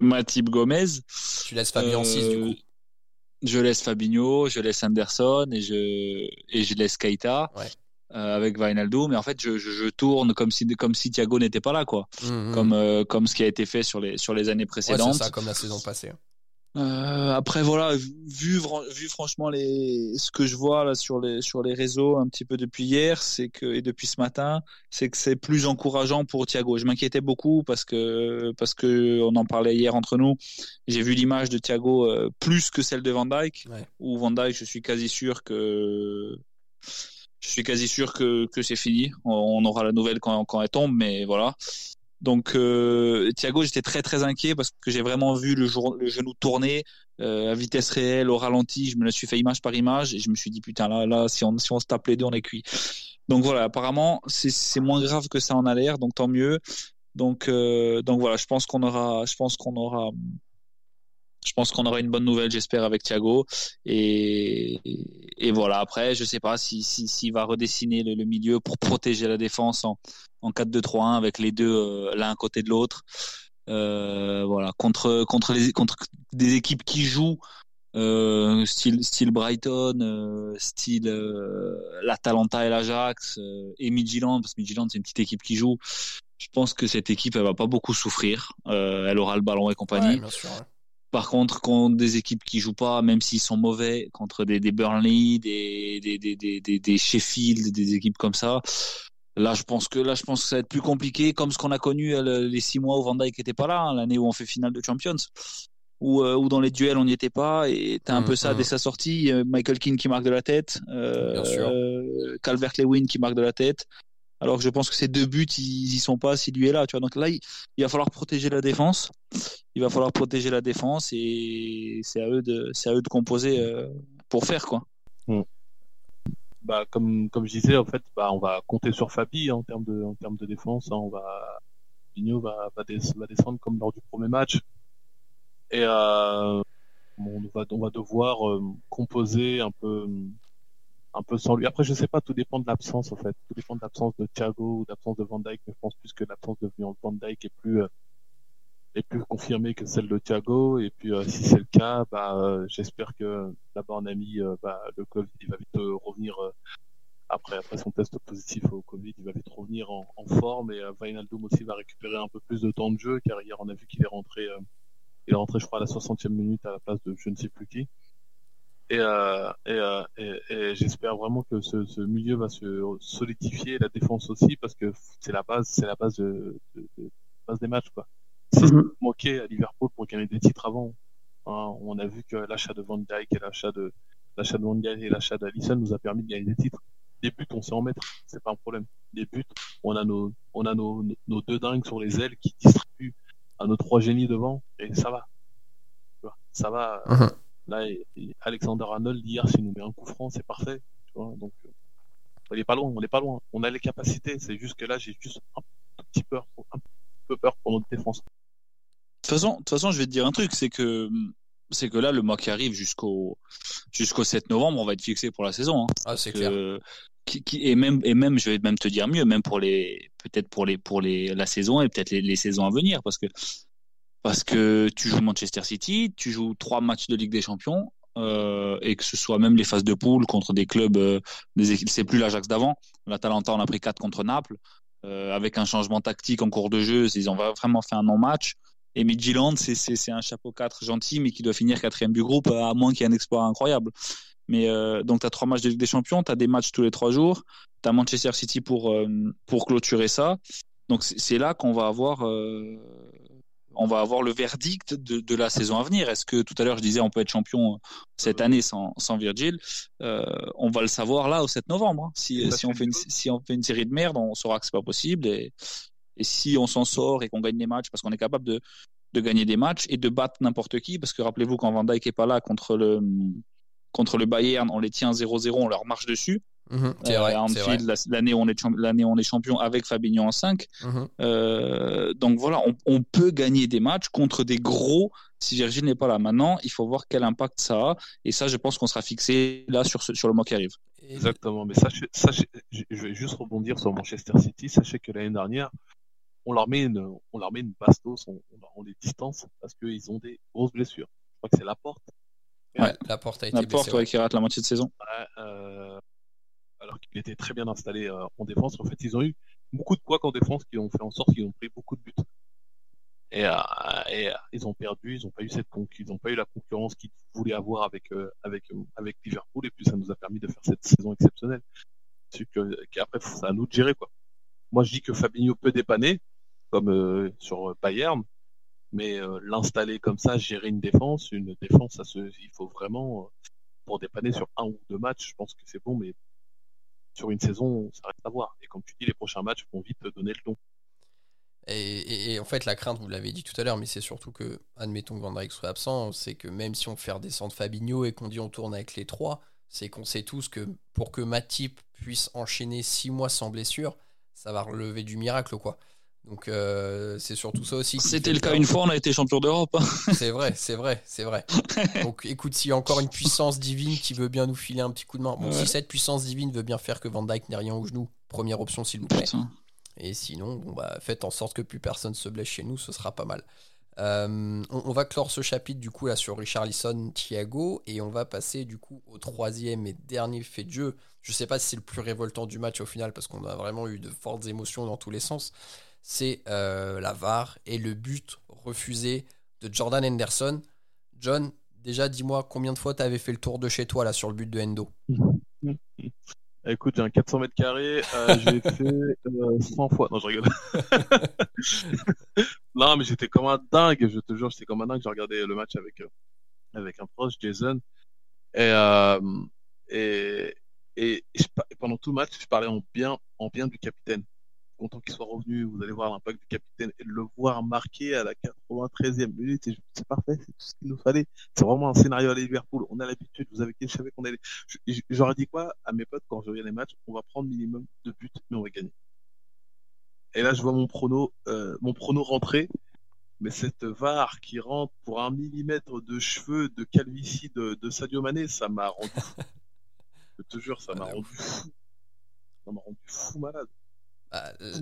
ma type Gomez, Tu laisses Fabien en 6 du coup. je laisse Fabinho, je laisse Anderson et je et je laisse Keita Ouais. Euh, avec Wijnaldum. Mais en fait, je, je, je tourne comme si comme si Thiago n'était pas là, quoi. Mhm. Comme euh, comme ce qui a été fait sur les sur les années Ouais, précédentes. ça, comme la saison passée. Euh, après voilà, vu vu franchement les ce que je vois là sur les sur les réseaux un petit peu depuis hier, c'est que et depuis ce matin, c'est que c'est plus encourageant pour Thiago. Je m'inquiétais beaucoup parce que parce que on en parlait hier entre nous. J'ai vu l'image de Thiago plus que celle de Van Dijk. Ouais. Où Van Dijk, je suis quasi sûr que je suis quasi sûr que que c'est fini. On, aura la nouvelle quand quand elle tombe, mais voilà. Donc euh, Thiago, j'étais très très inquiet parce que j'ai vraiment vu le, jour, le genou tourner euh, à vitesse réelle, au ralenti. Je me le suis fait image par image et je me suis dit putain là là si on si on se tape les deux on est cuit. Donc voilà, apparemment c'est c'est moins grave que ça en a l'air, donc tant mieux. Donc euh, donc voilà, je pense qu'on aura je pense qu'on aura je pense qu'on aura une bonne nouvelle, j'espère, avec Thiago. Et, et voilà, après, je sais pas si s'il si, s'il va redessiner le, le milieu pour protéger la défense en, en 4-2-3-1 avec les deux euh, l'un à côté de l'autre. Euh, voilà, contre contre les contre des équipes qui jouent euh, style style Brighton, euh, style euh, l'Atalanta et l'Ajax et Midtjylland parce que Midtjylland c'est une petite équipe qui joue. Je pense que cette équipe elle va pas beaucoup souffrir. Elle aura le ballon et compagnie. Bien sûr. ouais. Par contre, contre des équipes qui jouent pas, même s'ils sont mauvais, contre des, des Burnley, des, des, des, des, des, des Sheffield, des équipes comme ça, là, je pense que là, je pense que ça va être plus compliqué, comme ce qu'on a connu euh, le- les six mois où Van Dijk était pas là, hein, l'année où on fait finale de Champions, où, euh, où dans les duels on n'y était pas, et t'as un peu ça dès sa sortie, euh, Michael Keane qui marque de la tête, euh, euh, Calvert-Lewin qui marque de la tête. Alors que je pense que ces deux buts, ils y sont pas si lui est là, tu vois. Donc là, il, il va falloir protéger la défense. Il va falloir protéger la défense et c'est à eux de, c'est à eux de composer euh, pour faire quoi. bah, comme, comme je disais, en fait, bah, on va compter sur Fabi hein, en termes de, en termes de défense. hein. on va, Vigno va, va, des- va descendre comme lors du premier match. Et euh, on va, on va devoir euh, composer un peu, un peu sans lui. Après, je sais pas, tout dépend de l'absence, en fait. Tout dépend de l'absence de Thiago ou d'absence de Van Dijk. Mais je pense plus que l'absence de Van Dijk est plus, euh, est plus confirmée que celle de Thiago. Et puis, euh, si c'est le cas, bah, euh, j'espère que là-bas, on a mis, euh, bah, le Covid, il va vite euh, revenir. euh, après, après son test positif au Covid, il va vite revenir en, en forme et Wijnaldum aussi va récupérer un peu plus de temps de jeu car hier on a vu qu'il est rentré, il est rentré je crois à la 60e minute à la place de je ne sais plus qui. Et, euh, et, euh, et, et j'espère vraiment que ce, ce milieu va se solidifier, la défense aussi parce que c'est la base, c'est la base de, de- de- base des matchs quoi. Si Mhm. manquait à Liverpool pour gagner des titres avant, hein, on a vu que l'achat de Van Dijk et l'achat de l'achat de Van Dijk et l'achat d'Alisson nous a permis de gagner des titres. Des buts, on sait en mettre, c'est pas un problème. Des buts, on a nos, on a nos, nos deux dingues sur les ailes qui distribuent à nos trois génies devant, et ça va. Ça va. Mhm. Là, Alexander Arnold, hier, s'il nous met un coup franc, c'est parfait. Tu vois, donc, euh, on n'est pas loin, on n'est pas loin. On a les capacités, c'est juste que là, j'ai juste un tout petit peur, pour- un peu peur pour notre défense. De toute façon, de toute façon, je vais te dire un truc, c'est que c'est que là, le mois qui arrive jusqu'au jusqu'au 7 novembre, on va être fixé pour la saison. hein. Ah, c'est Que- clair. qui, qui- et même et même je vais même te dire mieux même pour les peut-être pour les pour les la saison et peut-être les, les saisons à venir parce que parce que tu joues Manchester City tu joues trois matchs de Ligue des Champions euh, et que ce soit même les phases de poule contre des clubs euh, des c'est plus l'Ajax d'avant. l'Atalanta on a pris quatre contre Naples euh, avec un changement tactique en cours de jeu ils ont vraiment fait un non match et Midtjylland c'est un chapeau 4 gentil mais qui doit finir quatrième du groupe à moins qu'il y ait un exploit incroyable. Mais euh, donc tu as trois matchs de Ligue des Champions, tu as des matchs tous les trois jours, tu as Manchester City pour, euh, pour clôturer ça. Donc c'est là qu'on va avoir euh, on va avoir le verdict de, de la saison à venir. Est-ce que tout à l'heure je disais on peut être champion cette année sans, sans Virgil euh, On va le savoir là au 7 novembre. hein. Si, si, on fait une, si on fait une série de merde, on saura que c'est pas possible. Et, et si on s'en sort et qu'on gagne des matchs, parce qu'on est capable de, de gagner des matchs et de battre n'importe qui, parce que rappelez-vous quand Van Dijk est pas là contre le contre le Bayern, on les tient 0-0, on leur marche dessus. C'est Euh, vrai, à c'est vrai. Anfield, la- l'année où on est champ- l'année où on est champion avec Fabinho en 5. Mhm. Euh, donc voilà, on, on peut gagner des matchs contre des gros si Virgil n'est pas là. Maintenant, il faut voir quel impact ça a. Et ça, je pense qu'on sera fixé là sur, ce- sur le mois qui arrive. Exactement, mais sachez, sachez, je vais juste rebondir sur Manchester City. Sachez que l'année dernière, on leur met une, on leur met une bastos, on, on, leur- on les distance parce qu'ils ont des grosses blessures. Je crois que c'est la porte. Ouais, la porte a été blessée. ouais, ouais. qui rate la moitié de saison. Ouais, euh, alors qu'il était très bien installé euh, en défense. En fait, ils ont eu beaucoup de couacs en défense qui ont fait en sorte qu'ils ont pris beaucoup de buts. Et, euh, et, euh, ils ont perdu, ils n'ont pas eu cette ils ont pas eu la concurrence qu'ils voulaient avoir avec euh, avec euh, avec Liverpool et puis ça nous a permis de faire cette saison exceptionnelle. C'est que qu'après c'est à nous de gérer quoi. Moi je dis que Fabinho peut dépanner comme euh, sur Bayern, mais l'installer comme ça, gérer une défense, une défense, ça se, il faut vraiment pour dépanner sur un ou deux matchs, je pense que c'est bon, mais sur une saison, ça reste à voir. Et comme tu dis, les prochains matchs vont vite te donner le don. Et, et- et en fait, la crainte, vous l'avez dit tout à l'heure, mais c'est surtout que, admettons que Van Dijk soit absent, c'est que même si on fait redescendre Fabinho et qu'on dit on tourne avec les trois, c'est qu'on sait tous que pour que Matip puisse enchaîner six mois sans blessure, ça va relever du miracle, quoi. Donc euh, c'est surtout ça aussi. C'était le cas peur. une fois, on a été champion d'Europe. hein. (laughs) C'est vrai, c'est vrai, c'est vrai. Donc écoute, s'il y a encore une puissance divine qui veut bien nous filer un petit coup de main, bon, Ouais. si cette puissance divine veut bien faire que Van Dijk n'ait rien au genou, première option s'il vous plaît. Putain. Et sinon, bon, bah, faites en sorte que plus personne se blesse chez nous, ce sera pas mal. Euh, on, on va clore ce chapitre du coup là sur Richarlison, Thiago, et on va passer du coup au troisième et dernier fait de jeu. Je sais pas si c'est le plus révoltant du match au final parce qu'on a vraiment eu de fortes émotions dans tous les sens. C'est euh, la VAR et le but refusé de Jordan Henderson. John, déjà dis-moi combien de fois tu avais fait le tour de chez toi là sur le but de Endo (laughs) Écoute, un 400 mètres carrés, euh, j'ai fait euh, 100 fois. Non, je rigole. (laughs) non, mais j'étais comme un dingue, je te jure, j'étais comme un dingue. J'ai regardé le match avec euh, avec un proche, Jason, et pendant tout le match, je parlais en bien du capitaine. Content qu'il soit revenu, vous allez voir l'impact du capitaine et de le voir marquer à la 93e minute, c'est parfait, c'est tout ce qu'il nous fallait. C'est vraiment un scénario à Liverpool. On a l'habitude, vous avez je savais qu'on allait. J'aurais dit quoi à mes potes quand je regarde les matchs? On va prendre minimum de buts, mais on va gagner. Et là, je vois mon prono, euh, mon prono rentrer, mais cette VAR qui rentre pour un millimètre de cheveux de calvitie de, de Sadio Mané, ça m'a rendu fou. (laughs) Je te jure, ça m'a Ah, rendu fou. Ça m'a rendu fou malade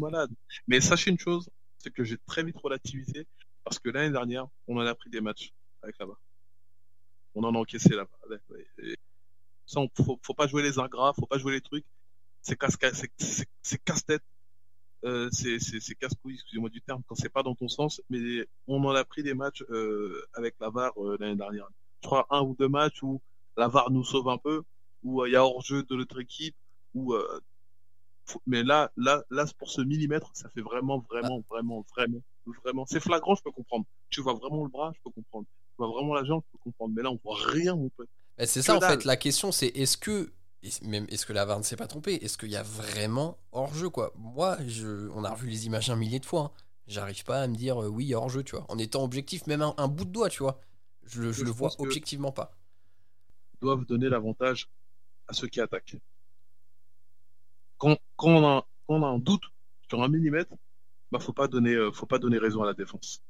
malade. Mais sachez une chose, c'est que j'ai très vite relativisé parce que l'année dernière, on en a pris des matchs avec là-bas. On en a encaissé là-bas. Ça, faut, pas jouer les ingrats, faut pas jouer les trucs. C'est casse, c'est, c'est, casse-tête. Euh, c'est, casse-couille, excusez-moi du terme, quand c'est pas dans ton sens. Mais on en a pris des matchs euh, avec la VAR euh, l'année dernière. Je crois un ou deux matchs où la VAR nous sauve un peu, où euh, il y a hors-jeu de notre équipe, où euh, mais là, là, là, pour ce millimètre, ça fait vraiment, vraiment, vraiment, vraiment, vraiment. C'est flagrant, je peux comprendre. Tu vois vraiment le bras, je peux comprendre. Tu vois vraiment la jambe, je peux comprendre. Mais là, on voit rien, mon pote. C'est ça en dalle. fait la question c'est est-ce que même est-ce que la VAR ne s'est pas trompée? Est-ce qu'il y a vraiment hors jeu quoi? Moi je on a revu les images un millier de fois. hein. J'arrive pas à me dire euh, oui hors jeu tu vois. En étant objectif même un, un bout de doigt tu vois. Je, je Je le vois objectivement pas. Ils doivent donner l'avantage à ceux qui attaquent. Quand, quand, on a, quand on a un doute sur un millimètre, bah, faut pas donner, euh, faut pas donner raison à la défense.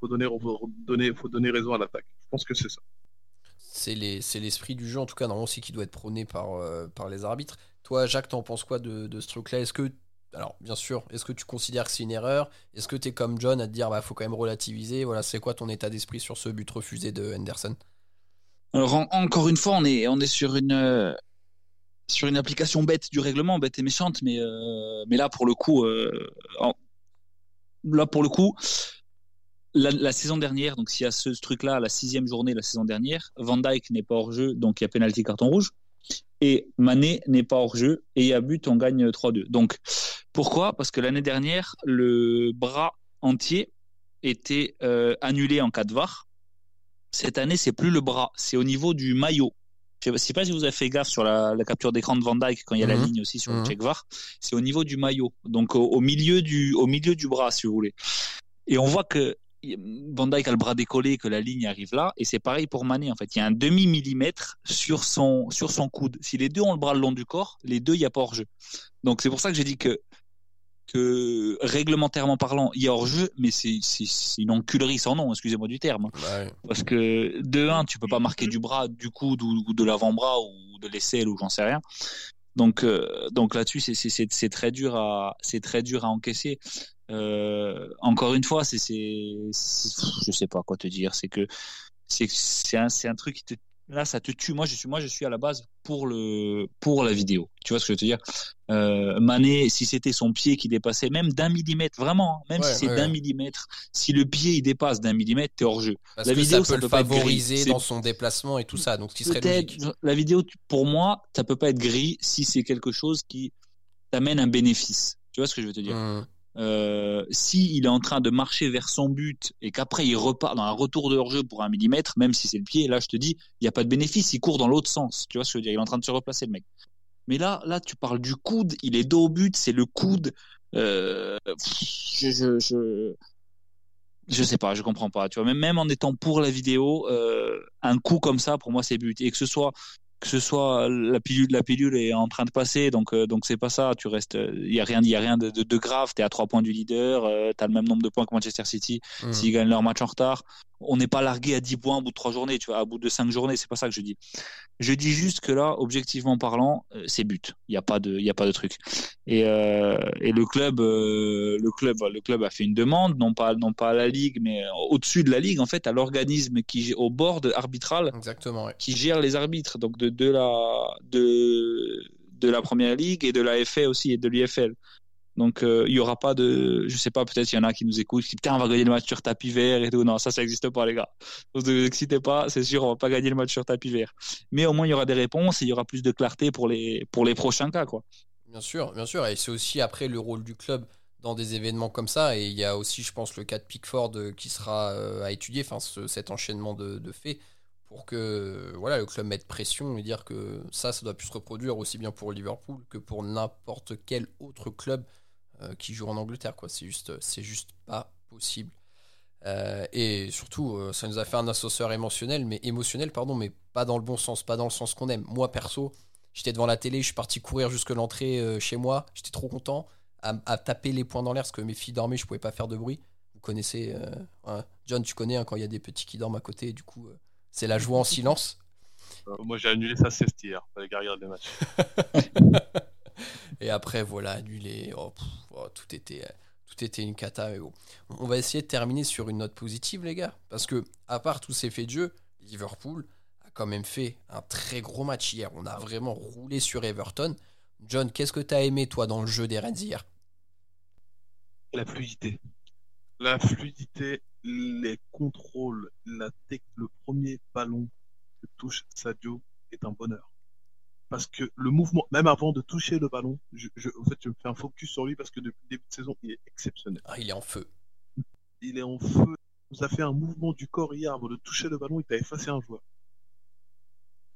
Faut donner, faut donner, faut donner raison à l'attaque. Je pense que c'est ça. C'est les- c'est l'esprit du jeu en tout cas normalement aussi qui doit être prôné par, euh, par les arbitres. Toi Jacques t'en penses quoi de, de ce truc là Est-ce que alors bien sûr est-ce que tu considères que c'est une erreur? Est-ce que tu es comme John à te dire bah faut quand même relativiser? Voilà c'est quoi ton état d'esprit sur ce but refusé de Henderson? Alors en- encore une fois, on est on est sur une euh, sur une application bête du règlement, bête et méchante, mais euh, là pour le coup, euh, là pour le coup, la, saison dernière, donc s'il y a ce, truc-là, la sixième journée la saison dernière, Van Dyke n'est pas hors jeu, donc il y a penalty carton rouge, et Mané n'est pas hors jeu, et il y a but, on gagne 3-2. Donc pourquoi? Parce que l'année dernière, le bras entier était euh, annulé en cas de VAR. Cette année, c'est plus le bras, c'est au niveau du maillot. Je ne sais pas si vous avez fait gaffe sur la, la capture d'écran de Van Dyke quand il y a la Mhm. ligne aussi sur le Mhm. check VAR. C'est au niveau du maillot, donc au, au milieu du, au milieu du bras, si vous voulez. Et on voit que Van Dyke a le bras décollé, que la ligne arrive là, et c'est pareil pour Mané. En fait, il y a un demi millimètre sur son sur son coude. Si les deux ont le bras le long du corps, les deux, il y a pas hors jeu. Donc c'est pour ça que j'ai dit que que réglementairement parlant, il y a hors jeu, mais c'est une enculerie sans nom, excusez-moi du terme. Ouais. Parce que de un, tu peux pas marquer du bras, du coude ou, de l'avant-bras ou de l'aisselle ou j'en sais rien. Donc euh, donc là-dessus c'est très dur à c'est très dur à encaisser. Euh, encore une fois, c'est je sais pas quoi te dire, c'est que c'est un c'est un truc qui te là ça te tue. Moi je suis moi je suis à la base pour le pour la vidéo. Tu vois ce que je veux te dire? Euh, Mané, si c'était son pied qui dépassait même d'un millimètre, vraiment, hein, même Ouais, si c'est ouais. d'un millimètre, si le pied il dépasse d'un millimètre, t'es hors jeu. Parce La que vidéo, ça ça peut le peut pas favoriser dans son déplacement et tout ça, donc ce qui serait logique. Peut-être la vidéo pour moi, ça peut pas être gris si c'est quelque chose qui t'amène un bénéfice. Tu vois ce que je veux te dire? Mmh. Euh, si il est en train de marcher vers son but et qu'après il repart dans un retour de hors-jeu pour un millimètre, même si c'est le pied, là je te dis, il n'y a pas de bénéfice, il court dans l'autre sens. Tu vois ce que je veux dire? Il est en train de se replacer le mec. Mais là, là tu parles du coude, il est dos au but, c'est le coude. Euh, je, je, je, je sais pas, je comprends pas. Tu vois, même, même en étant pour la vidéo, euh, un coup comme ça, pour moi, c'est but. Et que ce soit que ce soit la pilule, la pilule est en train de passer, donc euh, donc c'est pas ça. Tu restes, il y a rien, il y a rien de, de, de grave. T'es à trois points du leader, euh, t'as le même nombre de points que Manchester City. Mmh. S'ils gagnent leur match en retard, on n'est pas largué à 10 points au bout de trois journées, tu vois, à bout de cinq journées. C'est pas ça que je dis. Je dis juste que là, objectivement parlant, euh, c'est but. Il y a pas de, il y a pas de truc. Et euh, et le club, euh, le club, le club a fait une demande, non pas non pas à la ligue, mais au-dessus de la ligue, en fait, à l'organisme qui au board arbitral Exactement, ouais. qui gère les arbitres, donc de, de la de de la première ligue et de la FA aussi et de l'UFL. Donc euh, il y aura pas de, je sais pas, peut-être il y en a qui nous écoutent, qui disent, putain on va gagner le match sur tapis vert et tout. Non, ça ça existe pas les gars. Ne vous excitez pas, c'est sûr on va pas gagner le match sur tapis vert. Mais au moins il y aura des réponses et il y aura plus de clarté pour les prochains cas quoi. Bien sûr, bien sûr. Et c'est aussi après le rôle du club dans des événements comme ça. Et il y a aussi, je pense, le cas de Pickford euh, qui sera euh, à étudier, enfin ce- cet enchaînement de, de faits, pour que voilà, le club mette pression et dire que ça, ça doit plus se reproduire aussi bien pour Liverpool que pour n'importe quel autre club qui joue en Angleterre. quoi. C'est juste, c'est juste pas possible. Euh, et surtout, euh, ça nous a fait un assesseur émotionnel, mais émotionnel, pardon, mais pas dans le bon sens, pas dans le sens qu'on aime. Moi, perso, J'étais devant la télé, je suis parti courir jusque l'entrée euh, chez moi. J'étais trop content à, à taper les poings dans l'air parce que mes filles dormaient, je pouvais pas faire de bruit. Vous connaissez, euh, ouais. John, tu connais hein, quand il y a des petits qui dorment à côté. Du coup, euh, c'est la joie en silence. Euh, moi, j'ai annulé sa sieste hier. Fallait qu'à regarder le match. (laughs) Et après, voilà, annulé. Oh, oh, tout était, tout était une cata. mais bon. On va essayer de terminer sur une note positive, les gars, parce que à part tous ces faits de jeu, Liverpool a quand même fait un très gros match hier. On a vraiment roulé sur Everton. John, qu'est-ce que tu as aimé toi dans le jeu des Reds hier? La fluidité. La fluidité, les contrôles, la le premier ballon que touche Sadio est un bonheur. Parce que le mouvement, même avant de toucher le ballon, je, je, en fait, je me fais un focus sur lui parce que depuis le début de saison, il est exceptionnel. Ah, il est en feu. Il est en feu. Il nous a fait un mouvement du corps hier avant de toucher le ballon, il t'a effacé un joueur.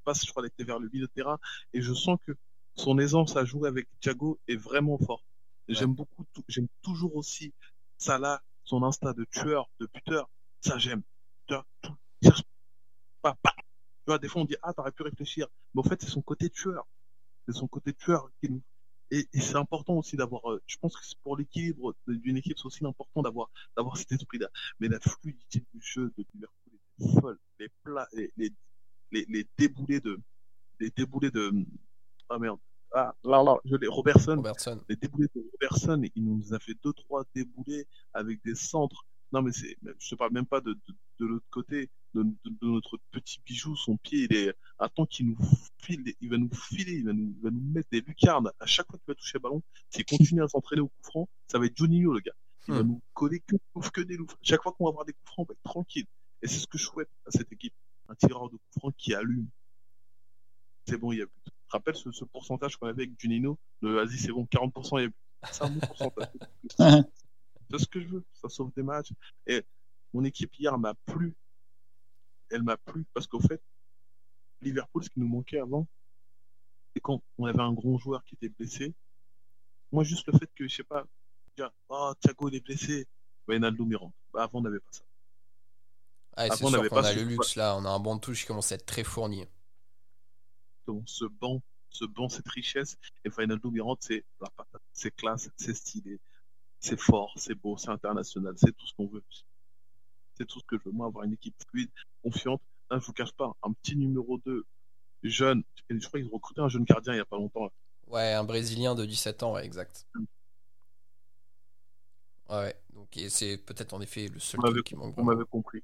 Passe, je crois, était vers le milieu de terrain et je sens que son aisance à jouer avec Thiago est vraiment fort. J'aime beaucoup, j'aime toujours aussi Salah, son instinct de tueur, de buteur. Ça, j'aime. Tu vois, tout, cherche pas, pas. Tu vois, des fois, on dit, ah, t'aurais pu réfléchir. Mais en fait, c'est son côté tueur. C'est son côté tueur qui nous, et, et c'est important aussi d'avoir, euh, je pense que c'est pour l'équilibre d'une équipe, c'est aussi important d'avoir, d'avoir cet esprit-là. Mais la fluidité du jeu de Liverpool était folle. Les plats, les, les, les, les déboulés de, les déboulés de, ah merde. Ah, là, là, je l'ai, Robertson, Robertson. les déboulés de Robertson, il nous a fait deux, trois déboulés avec des centres. Non, mais c'est, je te parle même pas de, de, de l'autre côté, de, de, de notre petit bijou, son pied, il est, attends qu'il nous file, il va nous filer, il va nous, il va nous mettre des lucarnes à chaque fois qu'il va toucher le ballon. S'il continue à s'entraîner au coup franc, ça va être Juninho, le gars. Il va Hmm. nous coller que, que des loups. Chaque fois qu'on va avoir des coups francs, on va être tranquille. Et c'est ce que je souhaite à cette équipe. Un tireur de coups francs qui allume. C'est bon, il y a but. Tu te rappelles ce, ce pourcentage qu'on avait avec Juninho? Le, vas-y, c'est bon, 40%, il y a but. C'est un bon pourcentage. (laughs) C'est ce que je veux. Ça sauve des matchs. Et mon équipe hier m'a plu. Elle m'a plu parce qu'au fait, Liverpool, ce qui nous manquait avant, c'est quand on avait un gros joueur qui était blessé. Moi, juste le fait que, je sais pas, dire, oh, Thiago il est blessé, Wijnaldum il rentre. Bah, avant, on n'avait pas ça. Ah, Avant, on n'avait pas a ce- le luxe là, on a un banc de touche qui commence à être très fourni. Donc, ce banc, ce banc, cette richesse, et Wijnaldum il rentre, c'est la patate. C'est classe, c'est stylé, c'est fort, c'est beau, c'est international, c'est tout ce qu'on veut. C'est tout ce que je veux. Moi, avoir une équipe fluide, confiante. Là, je vous cache pas, un petit numéro 2, jeune. Je crois qu'ils ont recruté un jeune gardien il y a pas longtemps. là. Ouais, un Brésilien de 17 ans, ouais, exact. Mm. Ouais, donc c'est peut-être en effet le seul truc qui manque. Vous vraiment. m'avez compris.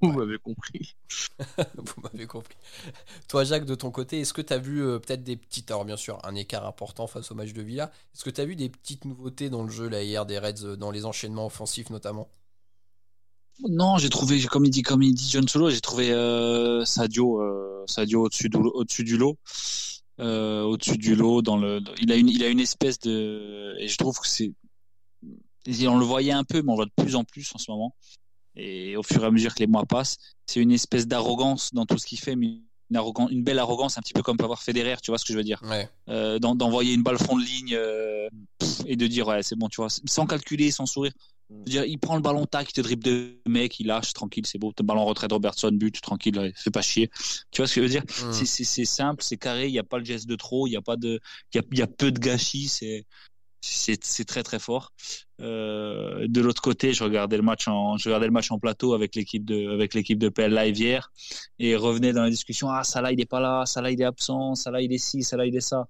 Vous m'avez compris. (laughs) Vous m'avez compris. Toi, Jacques, de ton côté, est-ce que tu as vu euh, peut-être des petites. Alors, bien sûr, un écart important face au match de Villa. Est-ce que tu as vu des petites nouveautés dans le jeu, là, hier, des Reds, euh, dans les enchaînements offensifs notamment? Non, j'ai trouvé, comme il dit, comme il dit John Solo, j'ai trouvé euh, Sadio, euh, Sadio au-dessus du, au-dessus du lot, euh, au-dessus du lot. Dans le, il a une, il a une espèce de, et je trouve que c'est, on le voyait un peu, mais on le voit de plus en plus en ce moment. Et au fur et à mesure que les mois passent, c'est une espèce d'arrogance dans tout ce qu'il fait, mais une, arrogance, une belle arrogance, un petit peu comme peut avoir Federer, tu vois ce que je veux dire. Ouais. euh, d'en- d'envoyer une balle fond de ligne euh, pff, et de dire ouais c'est bon tu vois sans calculer sans sourire. Je veux dire, il prend le ballon tac il te dribble deux mecs il lâche tranquille c'est beau. Le ballon en retrait de Robertson but tranquille ouais, fais pas chier. Tu vois ce que je veux dire? Mm. c'est simple c'est carré il y a pas le geste de trop il y a pas de il y a, y a peu de gâchis c'est c'est très très fort. Euh, de l'autre côté je regardais le match en je regardais le match en plateau avec l'équipe de avec l'équipe de PL Live hier et revenait dans la discussion ah là il est pas là là il est absent là il est ci là il est ça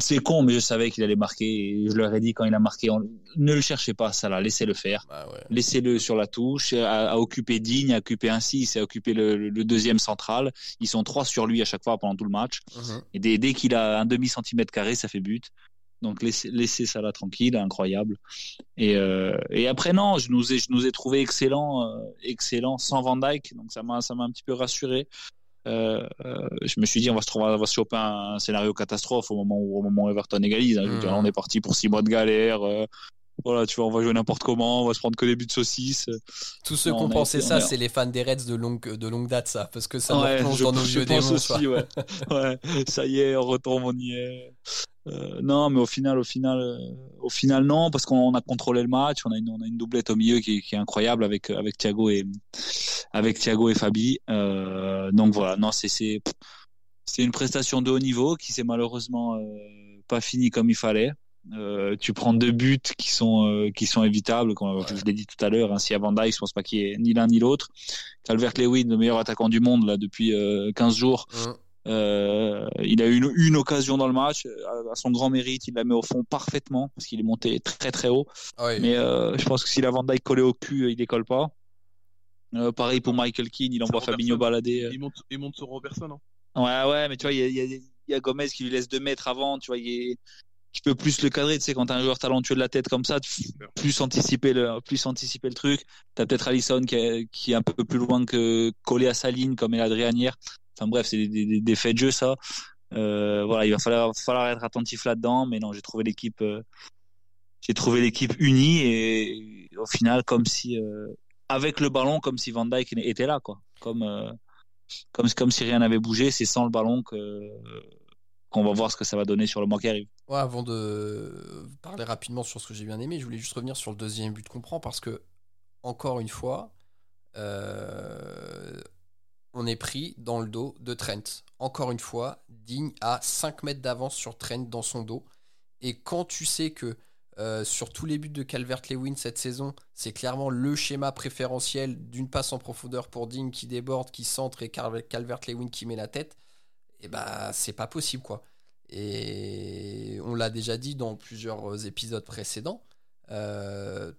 c'est con mais je savais qu'il allait marquer et je leur ai dit quand il a marqué on- ne le cherchez pas ça là laissez-le faire Bah ouais. laissez-le sur la touche à, à occuper Digne à occuper ainsi c'est à occuper le, deuxième central ils sont trois sur lui à chaque fois pendant tout le match Mhm. et dès, dès qu'il a un demi centimètre carré, ça fait but. Donc laissez, laissez ça là tranquille, incroyable. Et, euh, et après non, je nous ai, je nous ai trouvé excellent, euh, excellent sans Van Dyke. Donc ça m'a, ça m'a un petit peu rassuré. Euh, euh, je me suis dit on va se trouver, on va se choper un, scénario catastrophe au moment où, au moment où Everton égalise. hein. Je là, on est parti pour six mois de galère. euh, voilà, tu vois, on va jouer n'importe comment, on va se prendre que des buts de saucisses. Tous ceux qui ont pensé ça, c'est les fans des Reds de longue, de longue date, ça. Parce que ça Ouais, replonge je, dans nos vieux démons. aussi, ouais. (laughs) ouais. Ça y est, on retombe, on y est. Euh, non, mais au final, au final, euh, au final, non, parce qu'on a contrôlé le match. On a une, on a une doublette au milieu qui, qui est incroyable avec avec Thiago et avec Thiago et Fabi. Euh, donc voilà, non, c'est c'est c'est une prestation de haut niveau qui s'est malheureusement pas finie comme il fallait. Tu prends deux buts qui sont qui sont évitables, comme je l'ai dit tout à l'heure. Ainsi à Van Dijk, je pense pas qu'il y ait ni l'un ni l'autre. Calvert-Lewin, le meilleur attaquant du monde là depuis euh, 15 jours, Mhm. Euh, il a eu une, une occasion dans le match, à, à son grand mérite, il la met au fond parfaitement parce qu'il est monté très très haut. Ah. Mais euh, je pense que si la Van collé au cul, il décolle pas. Euh, pareil pour Michael Keane, il envoie. Fabinho balader. euh. Il monte, il monte sur Robertson. Hein. Ouais, ouais, mais tu vois, il y a, y, y Gomez qui lui laisse deux mètres avant, tu vois, il est, tu peux plus le cadrer, tu sais, quand t'as un joueur talentueux de la tête comme ça, tu- plus anticiper le, plus anticiper le truc. T'as peut-être Allison qui est, qui est un peu plus loin que collé à sa ligne, comme est Adrien hier. Enfin bref, c'est des, faits de jeu, ça. Euh, voilà, il va falloir, falloir être attentif là-dedans, mais non, j'ai trouvé l'équipe, euh, j'ai trouvé l'équipe unie et au final, comme si, euh, avec le ballon, comme si Van Dijk était là, quoi. Comme, comme, si rien n'avait bougé, c'est sans le ballon que, qu'on va voir ce que ça va donner sur le mois qui arrive. Avant de parler rapidement sur ce que j'ai bien aimé, je voulais juste revenir sur le deuxième but qu'on prend parce que, encore une fois, on est pris dans le dos de Trent. Encore une fois, Digne a 5 mètres d'avance sur Trent dans son dos. Et quand tu sais que euh, sur tous les buts de Calvert-Lewin cette saison, c'est clairement le schéma préférentiel d'une passe en profondeur pour Digne qui déborde, qui centre et Cal- Calvert-Lewin qui met la tête, et bah c'est pas possible quoi. Et on l'a déjà dit dans plusieurs épisodes précédents, euh,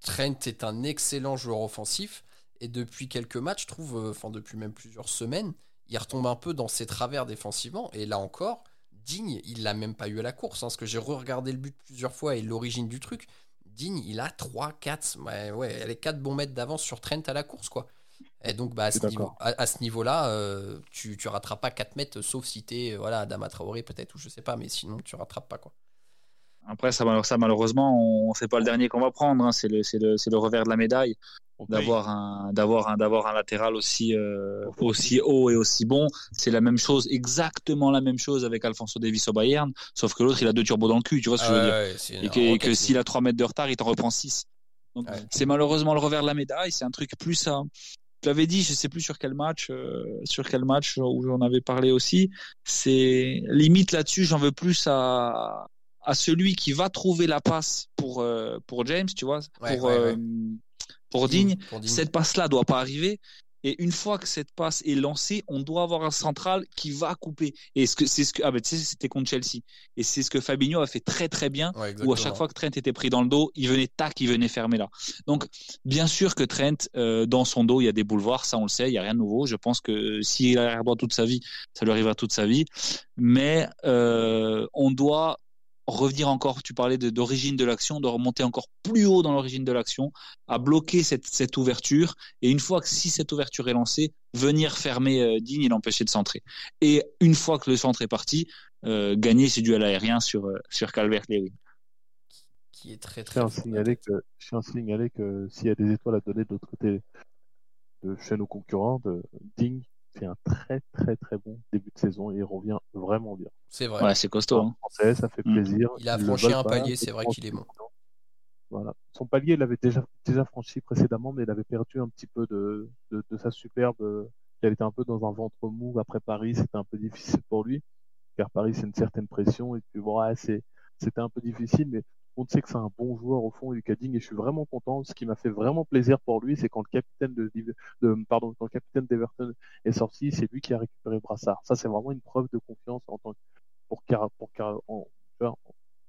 Trent est un excellent joueur offensif et depuis quelques matchs, je trouve, euh, enfin depuis même plusieurs semaines, il retombe un peu dans ses travers défensivement. Et là encore, Digne, il l'a même pas eu à la course, hein, parce que j'ai re-regardé le but plusieurs fois et l'origine du truc. Digne, il a 3, 4, ouais, ouais, les 4 bons mètres d'avance sur Trent à la course, quoi. Et donc, bah, à, ce suis niveau, d'accord. à, à ce niveau-là, euh, tu, tu rateras pas 4 mètres, sauf si t'es, euh, voilà, Adama Traoré peut-être, ou je sais pas, mais sinon, tu rattrapes pas, quoi. Après, ça, ça malheureusement, on c'est pas le dernier qu'on va prendre. hein. C'est le, c'est le, c'est le revers de la médaille. D'avoir un, d'avoir un, d'avoir un latéral aussi, euh, aussi haut et aussi bon. C'est la même chose, exactement la même chose avec Alfonso Davis au Bayern, sauf que l'autre, il a deux turbos dans le cul. Tu vois ce que je veux dire Ouais, et que, s'il a 3 mètres de retard, il t'en reprend 6. Donc Ouais. c'est malheureusement le revers de la médaille, c'est un truc plus à je l'avais dit, je sais plus sur quel match euh, sur quel match où j'en avais parlé aussi, c'est limite là-dessus, j'en veux plus à à celui qui va trouver la passe pour euh, pour James, tu vois, Ouais, pour pour Digne, Pour Digne. cette passe-là doit pas arriver. Et une fois que cette passe est lancée, on doit avoir un central qui va couper. Et ce que c'est ce que ah ben tu sais c'était contre Chelsea. Et c'est ce que Fabinho a fait très très bien Ouais, où à chaque fois que Trent était pris dans le dos, il venait tac, il venait fermer là. Donc bien sûr que Trent euh, dans son dos, il y a des boulevards, ça on le sait, il y a rien de nouveau. Je pense que s'il a l'air droit toute sa vie, ça lui arrivera toute sa vie. Mais euh, on doit revenir encore, tu parlais de- d'origine de l'action, de remonter encore plus haut dans l'origine de l'action, à bloquer cette, cette ouverture, et une fois que si cette ouverture est lancée, venir fermer euh, Digne et l'empêcher de centrer. Et une fois que le centre est parti, euh, gagner ce duel aérien sur, euh, sur Calvert-Lewin. qui est très Je très tiens à fort. signaler que, je tiens à signaler que s'il y a des étoiles à donner de l'autre côté de chez nos concurrents, de Ding fait un très très très bon début de saison et il revient vraiment bien. C'est vrai. Ouais, c'est costaud. hein. Français, ça fait Mm. plaisir. Il a franchi un palier, c'est vrai qu'il est bon. Voilà. Son palier, il l'avait déjà, déjà franchi précédemment, mais il avait perdu un petit peu de, de, de sa superbe. Il était un peu dans un ventre mou après Paris, c'était un peu difficile pour lui, car Paris, c'est une certaine pression, et puis bon, ouais, c'est, c'était un peu difficile, mais on sait que c'est un bon joueur au fond, Lucas Digne, et je suis vraiment content. Ce qui m'a fait vraiment plaisir pour lui, c'est quand le capitaine de, de pardon, quand le capitaine d'Everton est sorti, c'est lui qui a récupéré le brassard. Ça, c'est vraiment une preuve de confiance en tant que, pour Car, pour Car,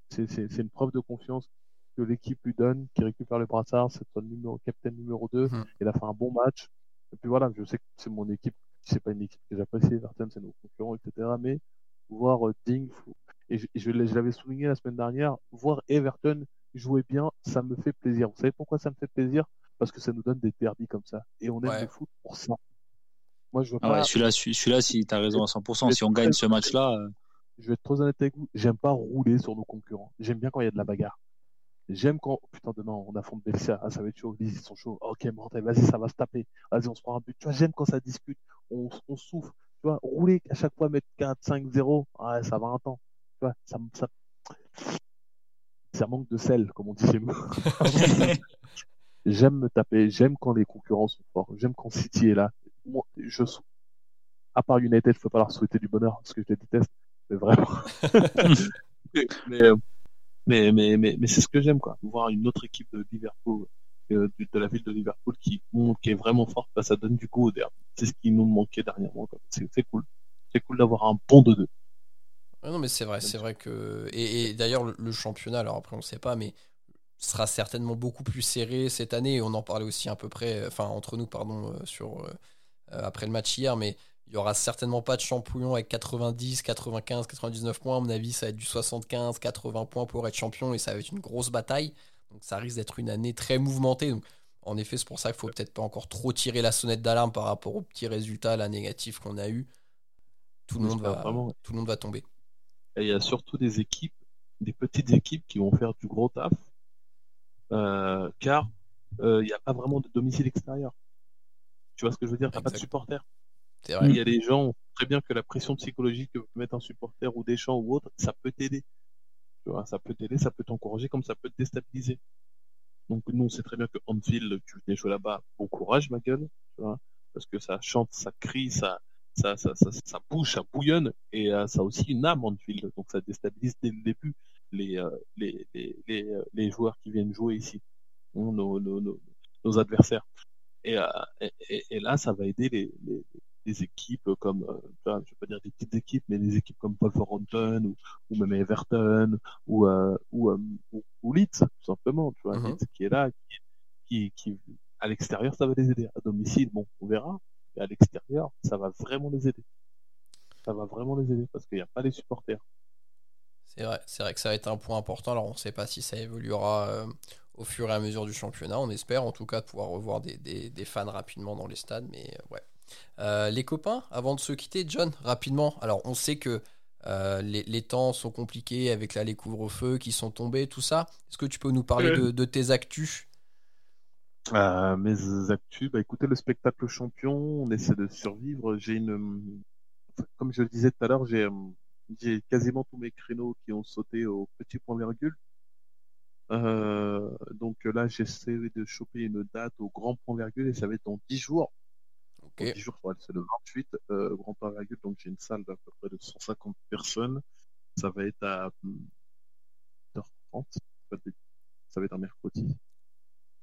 c'est, c'est, c'est une preuve de confiance que l'équipe lui donne, qui récupère le brassard, c'est son numéro, capitaine numéro 2. Mhm. Il a fait un bon match. Et puis voilà, je sais que c'est mon équipe, c'est pas une équipe que j'apprécie, Everton, c'est nos concurrents, etc. Mais voir euh, Ding, et je, l'avais souligné la semaine dernière, voir Everton jouer bien, ça me fait plaisir. Vous savez pourquoi ça me fait plaisir? Parce que ça nous donne des derbies comme ça. Et on aime Ouais. le foot pour ça. Moi, je veux Ah pas, ouais, celui-là, celui- celui-là, si t'as raison à 100%, si on gagne ce match-là, euh, je vais être très honnête avec vous, j'aime pas rouler sur nos concurrents. J'aime bien quand il y a de la bagarre. J'aime quand, putain, demain, on affronte Belsia, ah, ça va être chaud, ils sont chauds, ok, mortel, vas-y, ça va se taper, vas-y, on se prend un but. Tu vois, j'aime quand ça discute, on, on souffle, tu vois, rouler à chaque fois, mettre 4, 5, 0, ouais, ça va un temps. Tu vois, ça, ça, ça manque de sel, comme on dit chez nous. (laughs) j'aime me taper, j'aime quand les concurrents sont forts, j'aime quand City est là. Moi, je, à part United, il faut pas leur souhaiter du bonheur, parce que je les déteste, mais vraiment. (laughs) mais, euh, mais, mais, mais, mais c'est ce que j'aime, quoi. Voir une autre équipe de Liverpool, de, la ville de Liverpool qui, qui est vraiment forte, bah, ça donne du coup au derby. C'est ce qui nous manquait dernièrement. C'est, cool. C'est cool d'avoir un bon de deux. Ouais, non, mais c'est vrai, c'est vrai que. Et, d'ailleurs, le, championnat, alors après, on ne sait pas, mais sera certainement beaucoup plus serré cette année. On en parlait aussi à peu près, enfin, entre nous, pardon, euh, sur, euh, euh, après le match hier, mais il y aura certainement pas de champion avec 90, 95, 99 points. À mon avis, ça va être du 75, 80 points pour être champion et ça va être une grosse bataille. Donc ça risque d'être une année très mouvementée. Donc, en effet, c'est pour ça qu'il faut peut-être pas encore trop tirer la sonnette d'alarme par rapport aux petits résultats, là, négatifs qu'on a eu. Tout le monde va, vraiment, tout le monde va tomber. Et il y a surtout des équipes, des petites équipes qui vont faire du gros taf, euh, car euh, il n'y a pas vraiment de domicile extérieur. Tu vois ce que je veux dire? T'as pas de supporters. Il y a des gens, très bien que la pression psychologique que peut mettre un supporter ou des champs ou autre, ça peut t'aider. Ça peut t'aider, ça peut t'encourager, comme ça peut te déstabiliser. Donc nous, on sait très bien que Anfield, tu venais jouer là-bas, bon courage, ma gueule, tu vois, parce que ça chante, ça crie, ça, ça, ça, ça, bouge, ça bouillonne, et euh, ça a aussi une âme Anfield, donc ça déstabilise dès le début les, euh, les, les, les, euh, les joueurs qui viennent jouer ici, nos, nos, nos, adversaires. Et, là, ça va aider les, les équipes comme, euh, je vais pas dire des petites équipes, mais des équipes comme Wolverhampton ou, ou même Everton ou, euh, ou, euh, ou, ou Leeds, tout simplement, tu vois, Mhm. Leeds qui est là, qui, qui, qui à l'extérieur, ça va les aider. À domicile, bon, on verra, mais à l'extérieur, ça va vraiment les aider. Ça va vraiment les aider parce qu'il n'y a pas les supporters. C'est vrai, c'est vrai que ça va être un point important. Alors, on ne sait pas si ça évoluera euh, au fur et à mesure du championnat. On espère en tout cas de pouvoir revoir des, des- des fans rapidement dans les stades. Mais ouais. Euh, les copains, avant de se quitter, John, rapidement. Alors, on sait que Euh, les, les temps sont compliqués avec là, les couvre-feux qui sont tombés, tout ça. Est-ce que tu peux nous parler de, de tes actus? Euh, mes actus, bah écoutez, le spectacle champion, on essaie de survivre. J'ai une, comme je le disais tout à l'heure, j'ai, euh, j'ai quasiment tous mes créneaux qui ont sauté au petit point virgule. Euh, donc là, j'essaie de choper une date au grand point virgule et ça va être dans 10 jours. Ok. Dans 10 jours, c'est le 28, euh, grand virgule. Donc j'ai une salle d'à peu près de 150 personnes. Ça va être à hum, 8h30. Ça va être un mercredi.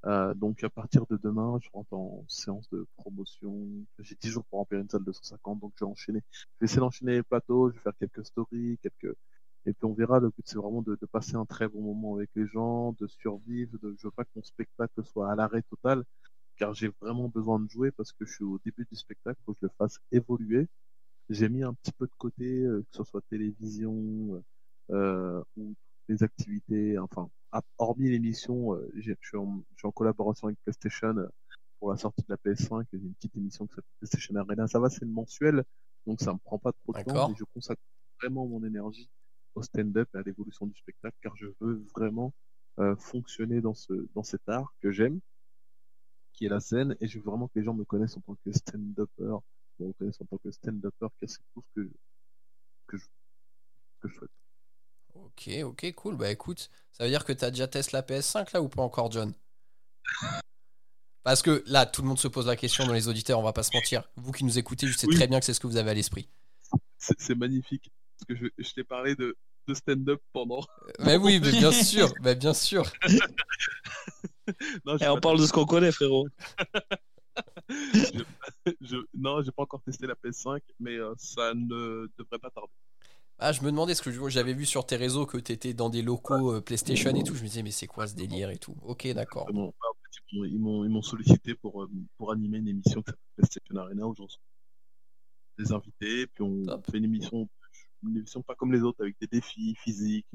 Euh, donc à partir de demain, je rentre en séance de promotion. J'ai 10 jours pour remplir une salle de 150, donc je vais enchaîner. Je vais essayer d'enchaîner les plateaux, je vais faire quelques stories, quelques et puis on verra. Le but c'est vraiment de, de passer un très bon moment avec les gens, de survivre. De... Je veux pas que mon spectacle soit à l'arrêt total, car j'ai vraiment besoin de jouer parce que je suis au début du spectacle, faut que je le fasse évoluer. J'ai mis un petit peu de côté, euh, que ce soit télévision euh, ou les activités, enfin à- hormis l'émission, euh, je suis, en, collaboration avec PlayStation euh, pour la sortie de la PS5. J'ai une petite émission qui s'appelle PlayStation Arena. Ça va, c'est le mensuel, donc ça me prend pas trop de temps, mais je consacre vraiment mon énergie au stand-up et à l'évolution du spectacle, car je veux vraiment euh, fonctionner dans ce dans cet art que j'aime, qui est la scène, et je veux vraiment que les gens me connaissent en tant que stand-upper, me reconnaissent en tant que stand-upper, car c'est tout ce que que je que je souhaite. Ok, ok, cool. Bah écoute, ça veut dire que tu as déjà testé la PS5 là ou pas encore, John? Parce que là, tout le monde se pose la question dans les auditeurs, on va pas se mentir. Vous qui nous écoutez, je sais Oui. très bien que c'est ce que vous avez à l'esprit. C'est c'est magnifique. Parce que je, je t'ai parlé de, de stand-up pendant. Mais oui, mais bien (laughs) sûr, mais bien sûr. Non, Et on pas- parle de ce qu'on connaît, frérot. (laughs) je, non, j'ai pas encore testé la PS5, mais euh, ça ne devrait pas tarder. Ah, je me demandais ce que je- j'avais vu sur tes réseaux que tu étais dans des locaux euh, PlayStation et tout. Je me disais, mais c'est quoi ce délire et tout? Ok, d'accord. Ils m'ont- sollicité pour, euh, pour animer une émission qui s'appelle PlayStation Arena où j'en suis des invités, puis on Top. fait une émission, une émission pas comme les autres avec des défis physiques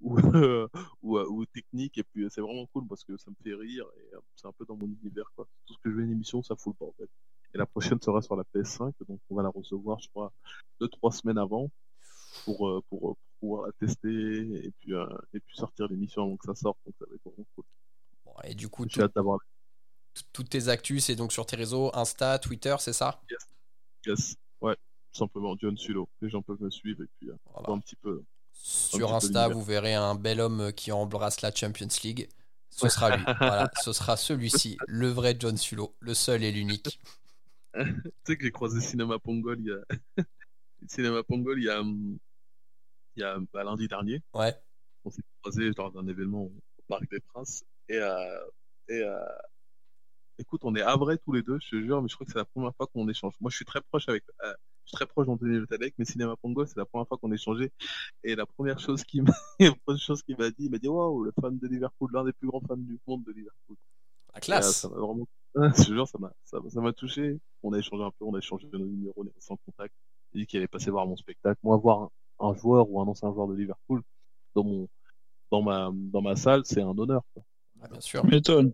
ou, euh, ou, euh, ou techniques, et puis euh, c'est vraiment cool parce que ça me fait rire et euh, c'est un peu dans mon univers quoi. Tout ce que je veux une émission, ça fout le bordel. Et la prochaine sera sur la PS5, donc on va la recevoir, je crois, deux trois semaines avant pour pour, pour pouvoir la tester et puis euh, et puis sortir l'émission avant que ça sorte, donc ça va être vraiment cool. Bon, et du coup, tout- toutes tes actus, c'est donc sur tes réseaux, Insta, Twitter, c'est ça? Yes. Ouais, tout simplement John Sulo. Les gens peuvent me suivre et puis Voilà. un petit peu. Sur Insta, vous verrez un bel homme qui embrasse la Champions League. Ce sera lui. (laughs) voilà, ce sera celui-ci, le vrai John Sulo, le seul et l'unique. (laughs) Tu sais que j'ai croisé Cinéma Pongol il y a (laughs) Cinéma Pongol il y a hum, il y a bah, lundi dernier. Ouais. On s'est croisés lors d'un événement au Parc des Princes et euh, et euh, écoute, on est avrés tous les deux, je te jure, mais je crois que c'est la première fois qu'on échange. Moi, je suis très proche avec euh, suis très proche d'Anthony Le Tallec, mais Cinéma Pongol, c'est la première fois qu'on échangeait. Et la première chose qu'il m'a, (laughs) la première chose qu'il m'a dit, il m'a dit, waouh, le fan de Liverpool, l'un des plus grands fans du monde de Liverpool. La Et, euh, classe. ça m'a vraiment, (laughs) je te jure, ça m'a, ça, m'a- ça m'a touché. On a échangé un peu, on a échangé nos numéros, on est en contact. Il dit qu'il allait passer voir mon spectacle. Moi, voir un, un joueur ou un ancien joueur de Liverpool dans mon, dans ma, dans ma salle, c'est un honneur, quoi. Ah, bien sûr, Tu m'étonnes.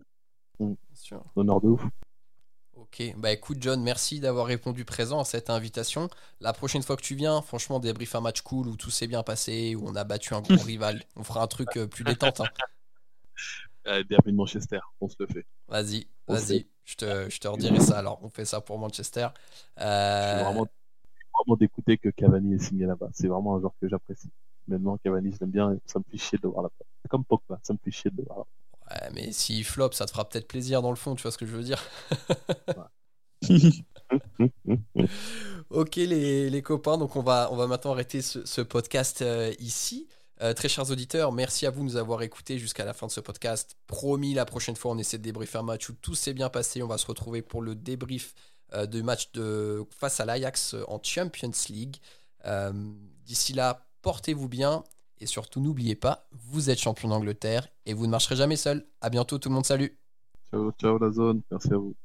bien sûr. Un honneur de ouf. Ok, bah écoute John, merci d'avoir répondu présent à cette invitation. La prochaine fois que tu viens, franchement, débrief un match cool où tout s'est bien passé, où on a battu un gros (laughs) rival. On fera un truc euh, plus détente. hein. (laughs) Euh, bienvenue de Manchester, on se le fait. Vas-y, vas-y, je te, je te redirai ça alors. On fait ça pour Manchester. Je Euh, suis vraiment, vraiment d'écouter que Cavani est signé là-bas. C'est vraiment un joueur que j'apprécie. Maintenant, Cavani, je l'aime bien et ça me fait chier de le voir là-bas. C'est comme Pogba, ça me fait chier de le voir là-bas. Ouais, mais s'il flop, ça te fera peut-être plaisir dans le fond, tu vois ce que je veux dire (laughs) Ok les, les copains, donc on va, on va maintenant arrêter ce, ce podcast euh, ici. Euh, très chers auditeurs, merci à vous de nous avoir écoutés jusqu'à la fin de ce podcast. Promis, la prochaine fois, on essaie de débriefer un match où tout s'est bien passé. On va se retrouver pour le débrief euh, de match de, face à l'Ajax en Champions League. D'ici là, portez-vous bien et surtout n'oubliez pas, vous êtes champion d'Angleterre et vous ne marcherez jamais seul. À bientôt tout le monde, salut Ciao, ciao la zone. Merci à vous.